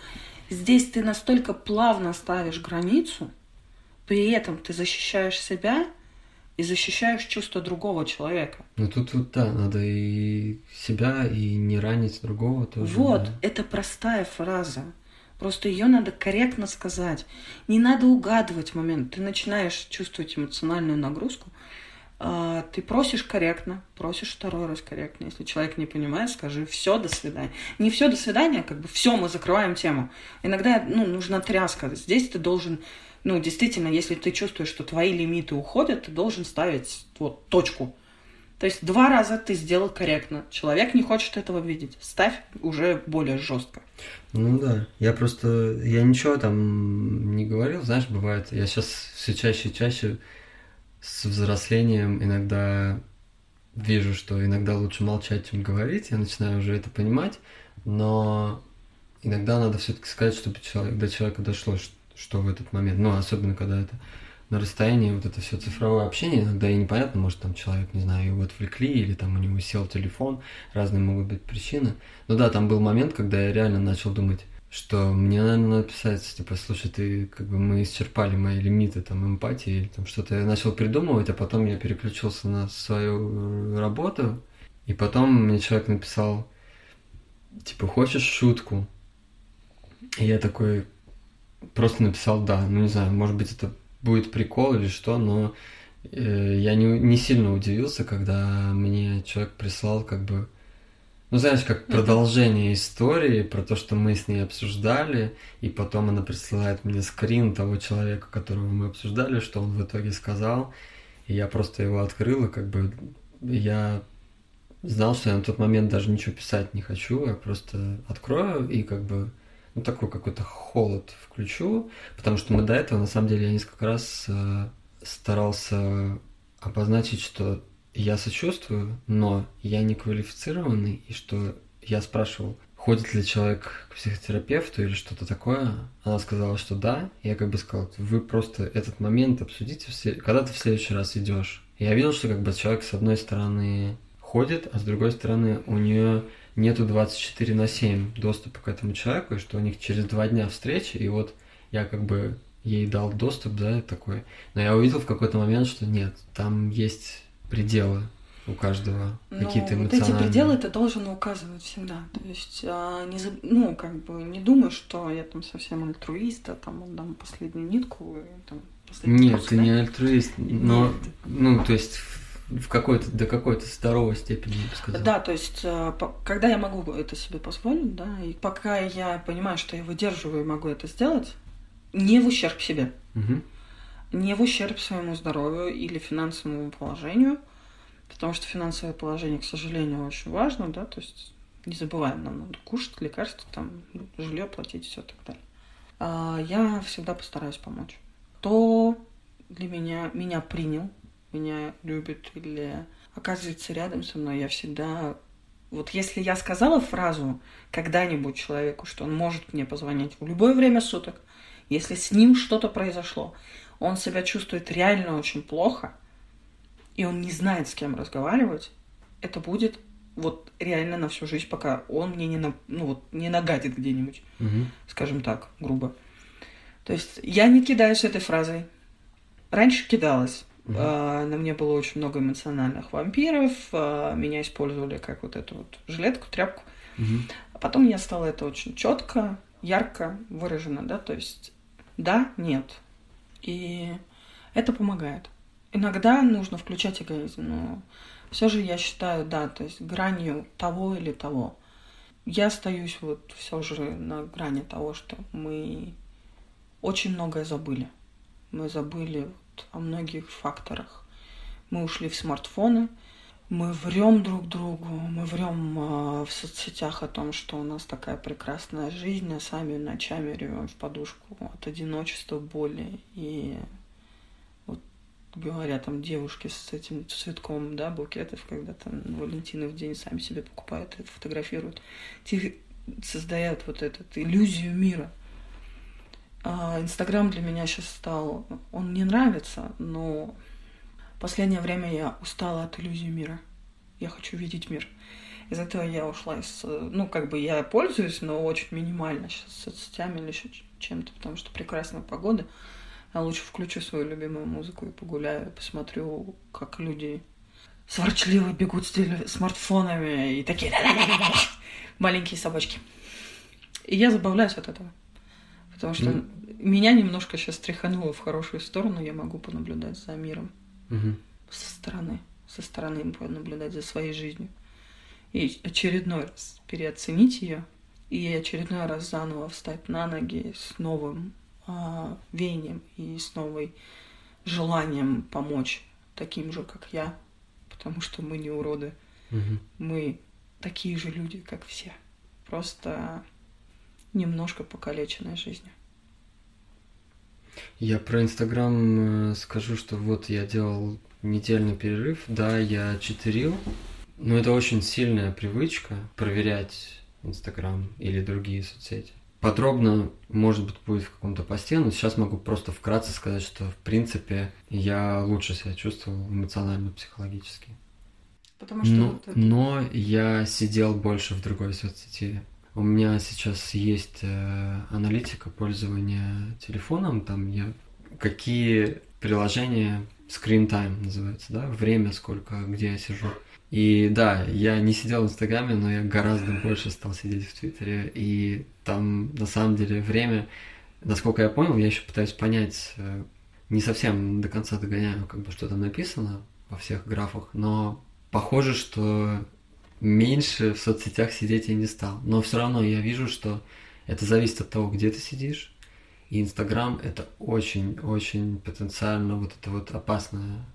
Здесь ты настолько плавно ставишь границу, при этом ты защищаешь себя и защищаешь чувство другого человека. Ну тут вот да, надо и себя, и не ранить другого тоже. Вот, да. это простая фраза. Просто ее надо корректно сказать. Не надо угадывать момент. Ты начинаешь чувствовать эмоциональную нагрузку, а, ты просишь корректно, просишь второй раз корректно. Если человек не понимает, скажи все, до свидания. Не все, до свидания, как бы все, мы закрываем тему. Иногда ну, нужна тряска. Здесь ты должен, ну, действительно, если ты чувствуешь, что твои лимиты уходят, ты должен ставить вот точку. То есть два раза ты сделал корректно. Человек не хочет этого видеть. Ставь уже более жестко. Ну да. Я просто. Я ничего там не говорил, знаешь, бывает. Я сейчас все чаще и чаще с взрослением иногда вижу, что иногда лучше молчать, чем говорить. Я начинаю уже это понимать, но иногда надо все-таки сказать, чтобы человек, до человека дошло, что, в этот момент. Ну, особенно когда это на расстоянии, вот это все цифровое общение, иногда и непонятно, может, там человек, не знаю, его отвлекли, или там у него сел телефон, разные могут быть причины. Но да, там был момент, когда я реально начал думать, что мне, наверное, надо писать, типа, слушай, ты, как бы, мы исчерпали мои лимиты, там, эмпатии, или там что-то я начал придумывать, а потом я переключился на свою работу, и потом мне человек написал, типа, хочешь шутку? И я такой просто написал «да». Ну, не знаю, может быть, это будет прикол или что, но э, я не, не сильно удивился, когда мне человек прислал, как бы, ну, знаешь, как продолжение истории про то, что мы с ней обсуждали, и потом она присылает мне скрин того человека, которого мы обсуждали, что он в итоге сказал, и я просто его открыл, и как бы я знал, что я на тот момент даже ничего писать не хочу, я просто открою и как бы ну, такой какой-то холод включу, потому что мы до этого, на самом деле, я несколько раз э, старался обозначить, что я сочувствую, но я не квалифицированный, и что я спрашивал, ходит ли человек к психотерапевту или что-то такое. Она сказала, что да. Я как бы сказал, вы просто этот момент обсудите, все... когда ты в следующий раз идешь. Я видел, что как бы человек с одной стороны ходит, а с другой стороны у нее нету 24 на 7 доступа к этому человеку, и что у них через два дня встречи, и вот я как бы ей дал доступ, да, такой. Но я увидел в какой-то момент, что нет, там есть пределы у каждого ну, какие-то эмоциональные. Вот эти пределы ты должен указывать всегда. То есть, а, не, ну, как бы не думай, что я там совсем альтруист, а там отдам последнюю нитку и там Нет, вопрос, ты да? не альтруист, но, Нет. ну, то есть в какой-то, до какой-то здоровой степени, я бы сказала. Да, то есть, э, когда я могу это себе позволить, да, и пока я понимаю, что я выдерживаю и могу это сделать, не в ущерб себе, угу. не в ущерб своему здоровью или финансовому положению, потому что финансовое положение, к сожалению, очень важно, да, то есть не забываем, нам надо кушать, лекарства, там, жилье платить, все так далее. А я всегда постараюсь помочь. Кто для меня, меня принял, меня любит или оказывается рядом со мной, я всегда... Вот если я сказала фразу когда-нибудь человеку, что он может мне позвонить в любое время суток, если с ним что-то произошло, он себя чувствует реально очень плохо, и он не знает, с кем разговаривать, это будет вот реально на всю жизнь, пока он мне не, на, ну, вот, не нагадит где-нибудь, угу. скажем так, грубо. То есть я не кидаюсь этой фразой. Раньше кидалась. Угу. Uh, на мне было очень много эмоциональных вампиров. Uh, меня использовали как вот эту вот жилетку, тряпку. Угу. А потом я стала это очень четко, ярко выражено, да, то есть да, нет. И это помогает. Иногда нужно включать эгоизм, но все же я считаю, да, то есть гранью того или того. Я остаюсь вот все же на грани того, что мы очень многое забыли. Мы забыли о многих факторах. Мы ушли в смартфоны, мы врем друг другу, мы врем э, в соцсетях о том, что у нас такая прекрасная жизнь, а сами ночами ревем в подушку от одиночества, боли и говорят там девушки с этим цветком, да, букетов, когда там Валентины в день сами себе покупают и фотографируют, создают вот эту иллюзию мира. А Инстаграм для меня сейчас стал, он не нравится, но последнее время я устала от иллюзии мира. Я хочу видеть мир. Из этого я ушла из... Ну, как бы я пользуюсь, но очень минимально сейчас соцсетями или еще чем-то, потому что прекрасная погода. Я лучше включу свою любимую музыку и погуляю, посмотрю, как люди сворчливо бегут с смартфонами и такие маленькие собачки. И я забавляюсь от этого. Потому что mm. меня немножко сейчас тряхануло в хорошую сторону, я могу понаблюдать за миром mm-hmm. со стороны, со стороны понаблюдать за своей жизнью. И очередной раз переоценить ее, и очередной раз заново встать на ноги с новым а, веянием и с новой желанием помочь таким же, как я, потому что мы не уроды. Угу. Мы такие же люди, как все. Просто немножко покалеченная жизнью. Я про Инстаграм э, скажу, что вот я делал недельный перерыв, да, я читерил, но это очень сильная привычка проверять Инстаграм или другие соцсети. Подробно, может быть, будет в каком-то посте, но сейчас могу просто вкратце сказать, что, в принципе, я лучше себя чувствовал эмоционально, психологически. Потому что... Но, вот это... но я сидел больше в другой соцсети. У меня сейчас есть э, аналитика пользования телефоном, там я какие приложения screen time называется, да, время сколько, где я сижу. И да, я не сидел в Инстаграме, но я гораздо больше стал сидеть в Твиттере. И там на самом деле время, насколько я понял, я еще пытаюсь понять, э, не совсем до конца догоняю, как бы что там написано во всех графах, но похоже, что меньше в соцсетях сидеть я не стал. Но все равно я вижу, что это зависит от того, где ты сидишь. И Инстаграм это очень-очень потенциально вот это вот опасная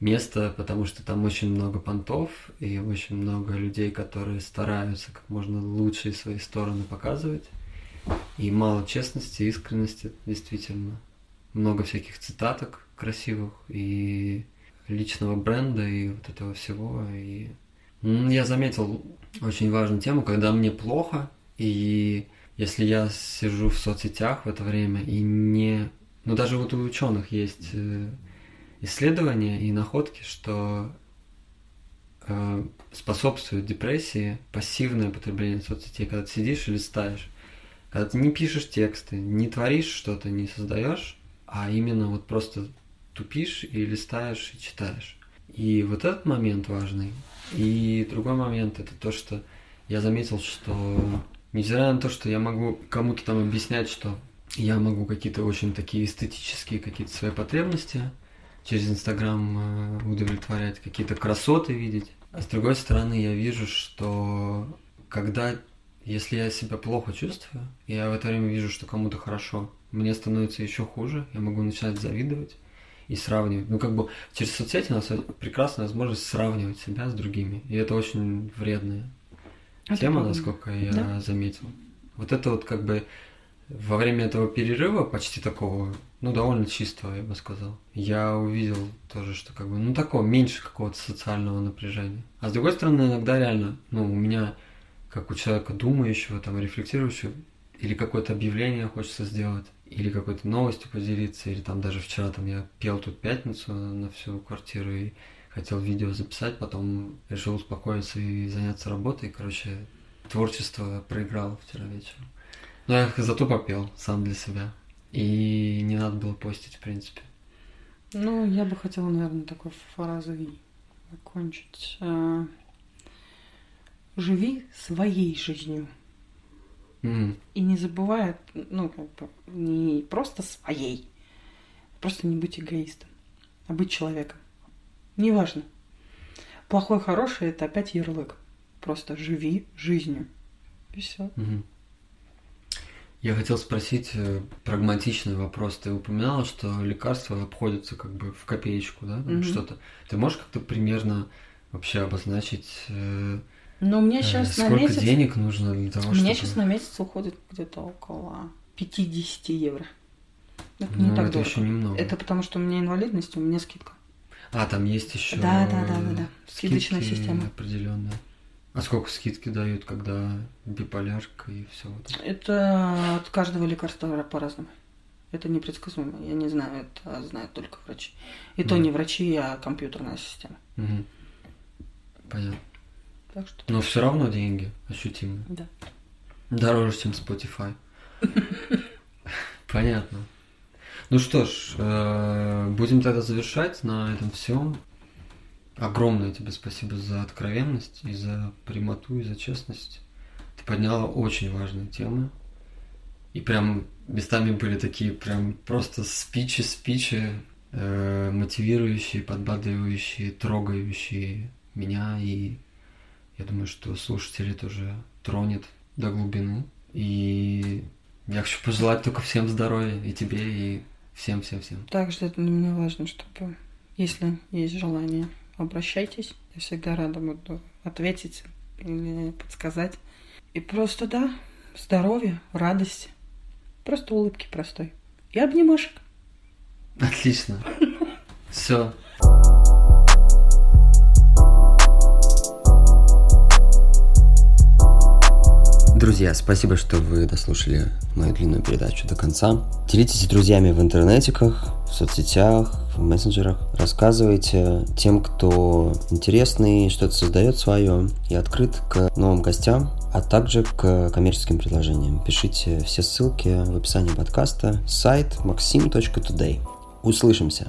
место, потому что там очень много понтов и очень много людей, которые стараются как можно лучшие свои стороны показывать. И мало честности, искренности, действительно. Много всяких цитаток красивых и личного бренда и вот этого всего. И я заметил очень важную тему, когда мне плохо, и если я сижу в соцсетях в это время и не... Ну, даже вот у ученых есть э, исследования и находки, что э, способствует депрессии пассивное потребление соцсетей, когда ты сидишь и листаешь, когда ты не пишешь тексты, не творишь что-то, не создаешь, а именно вот просто тупишь и листаешь и читаешь. И вот этот момент важный. И другой момент это то, что я заметил, что несмотря на то, что я могу кому-то там объяснять, что я могу какие-то очень такие эстетические какие-то свои потребности через Инстаграм э, удовлетворять, какие-то красоты видеть. А с другой стороны, я вижу, что когда, если я себя плохо чувствую, я в это время вижу, что кому-то хорошо, мне становится еще хуже, я могу начинать завидовать и сравнивать. Ну, как бы через соцсети у нас прекрасная возможность сравнивать себя с другими. И это очень вредная это тема, насколько я да? заметил. Вот это вот как бы во время этого перерыва, почти такого, ну, довольно чистого, я бы сказал, я увидел тоже, что как бы, ну, такого, меньше какого-то социального напряжения. А с другой стороны, иногда реально, ну, у меня, как у человека думающего, там, рефлексирующего, или какое-то объявление хочется сделать, или какой-то новостью поделиться, или там даже вчера там я пел тут пятницу на всю квартиру и хотел видео записать, потом решил успокоиться и заняться работой. Короче, творчество проиграл вчера вечером. Но я зато попел сам для себя. И не надо было постить, в принципе. Ну, я бы хотела, наверное, такой фразой закончить. А, живи своей жизнью. Mm. И не забывай, ну, как бы, не просто своей, просто не быть эгоистом, а быть человеком. Неважно. Плохой, хороший – это опять ярлык. Просто живи жизнью. И все. Mm-hmm. Я хотел спросить э, прагматичный вопрос. Ты упоминала, что лекарства обходятся как бы в копеечку, да? Mm-hmm. Что-то. Ты можешь как-то примерно вообще обозначить, э, ну, у меня сейчас сколько на месяц... денег нужно для того, чтобы... У меня сейчас на месяц уходит где-то около 50 евро. Это ну, не так это дорого. еще немного. Это потому, что у меня инвалидность, у меня скидка. А, там есть еще да, да, да, да, да. скидочная система. определенная. А сколько скидки дают, когда биполярка и все вот это? от каждого лекарства по-разному. Это непредсказуемо. Я не знаю, это знают только врачи. И mm. то не врачи, а компьютерная система. Угу. Понятно. Так что... Но все равно деньги ощутимые. Да. Дороже, чем Spotify. Понятно. Ну что ж, э, будем тогда завершать на этом всем. Огромное тебе спасибо за откровенность и за прямоту, и за честность. Ты подняла очень важные темы. И прям местами были такие прям просто спичи-спичи, э, мотивирующие, подбадривающие, трогающие меня. И я думаю, что слушатели тоже тронет до глубины. И я хочу пожелать только всем здоровья, и тебе, и всем-всем-всем. Также это для меня важно, чтобы, если есть желание, обращайтесь. Я всегда рада буду ответить или подсказать. И просто, да, здоровья, радости. Просто улыбки простой. И обнимашек. Отлично. Все. Друзья, спасибо, что вы дослушали мою длинную передачу до конца. Делитесь с друзьями в интернетиках, в соцсетях, в мессенджерах. Рассказывайте тем, кто интересный, что-то создает свое и открыт к новым гостям, а также к коммерческим предложениям. Пишите все ссылки в описании подкаста. Сайт maxim.today. Услышимся!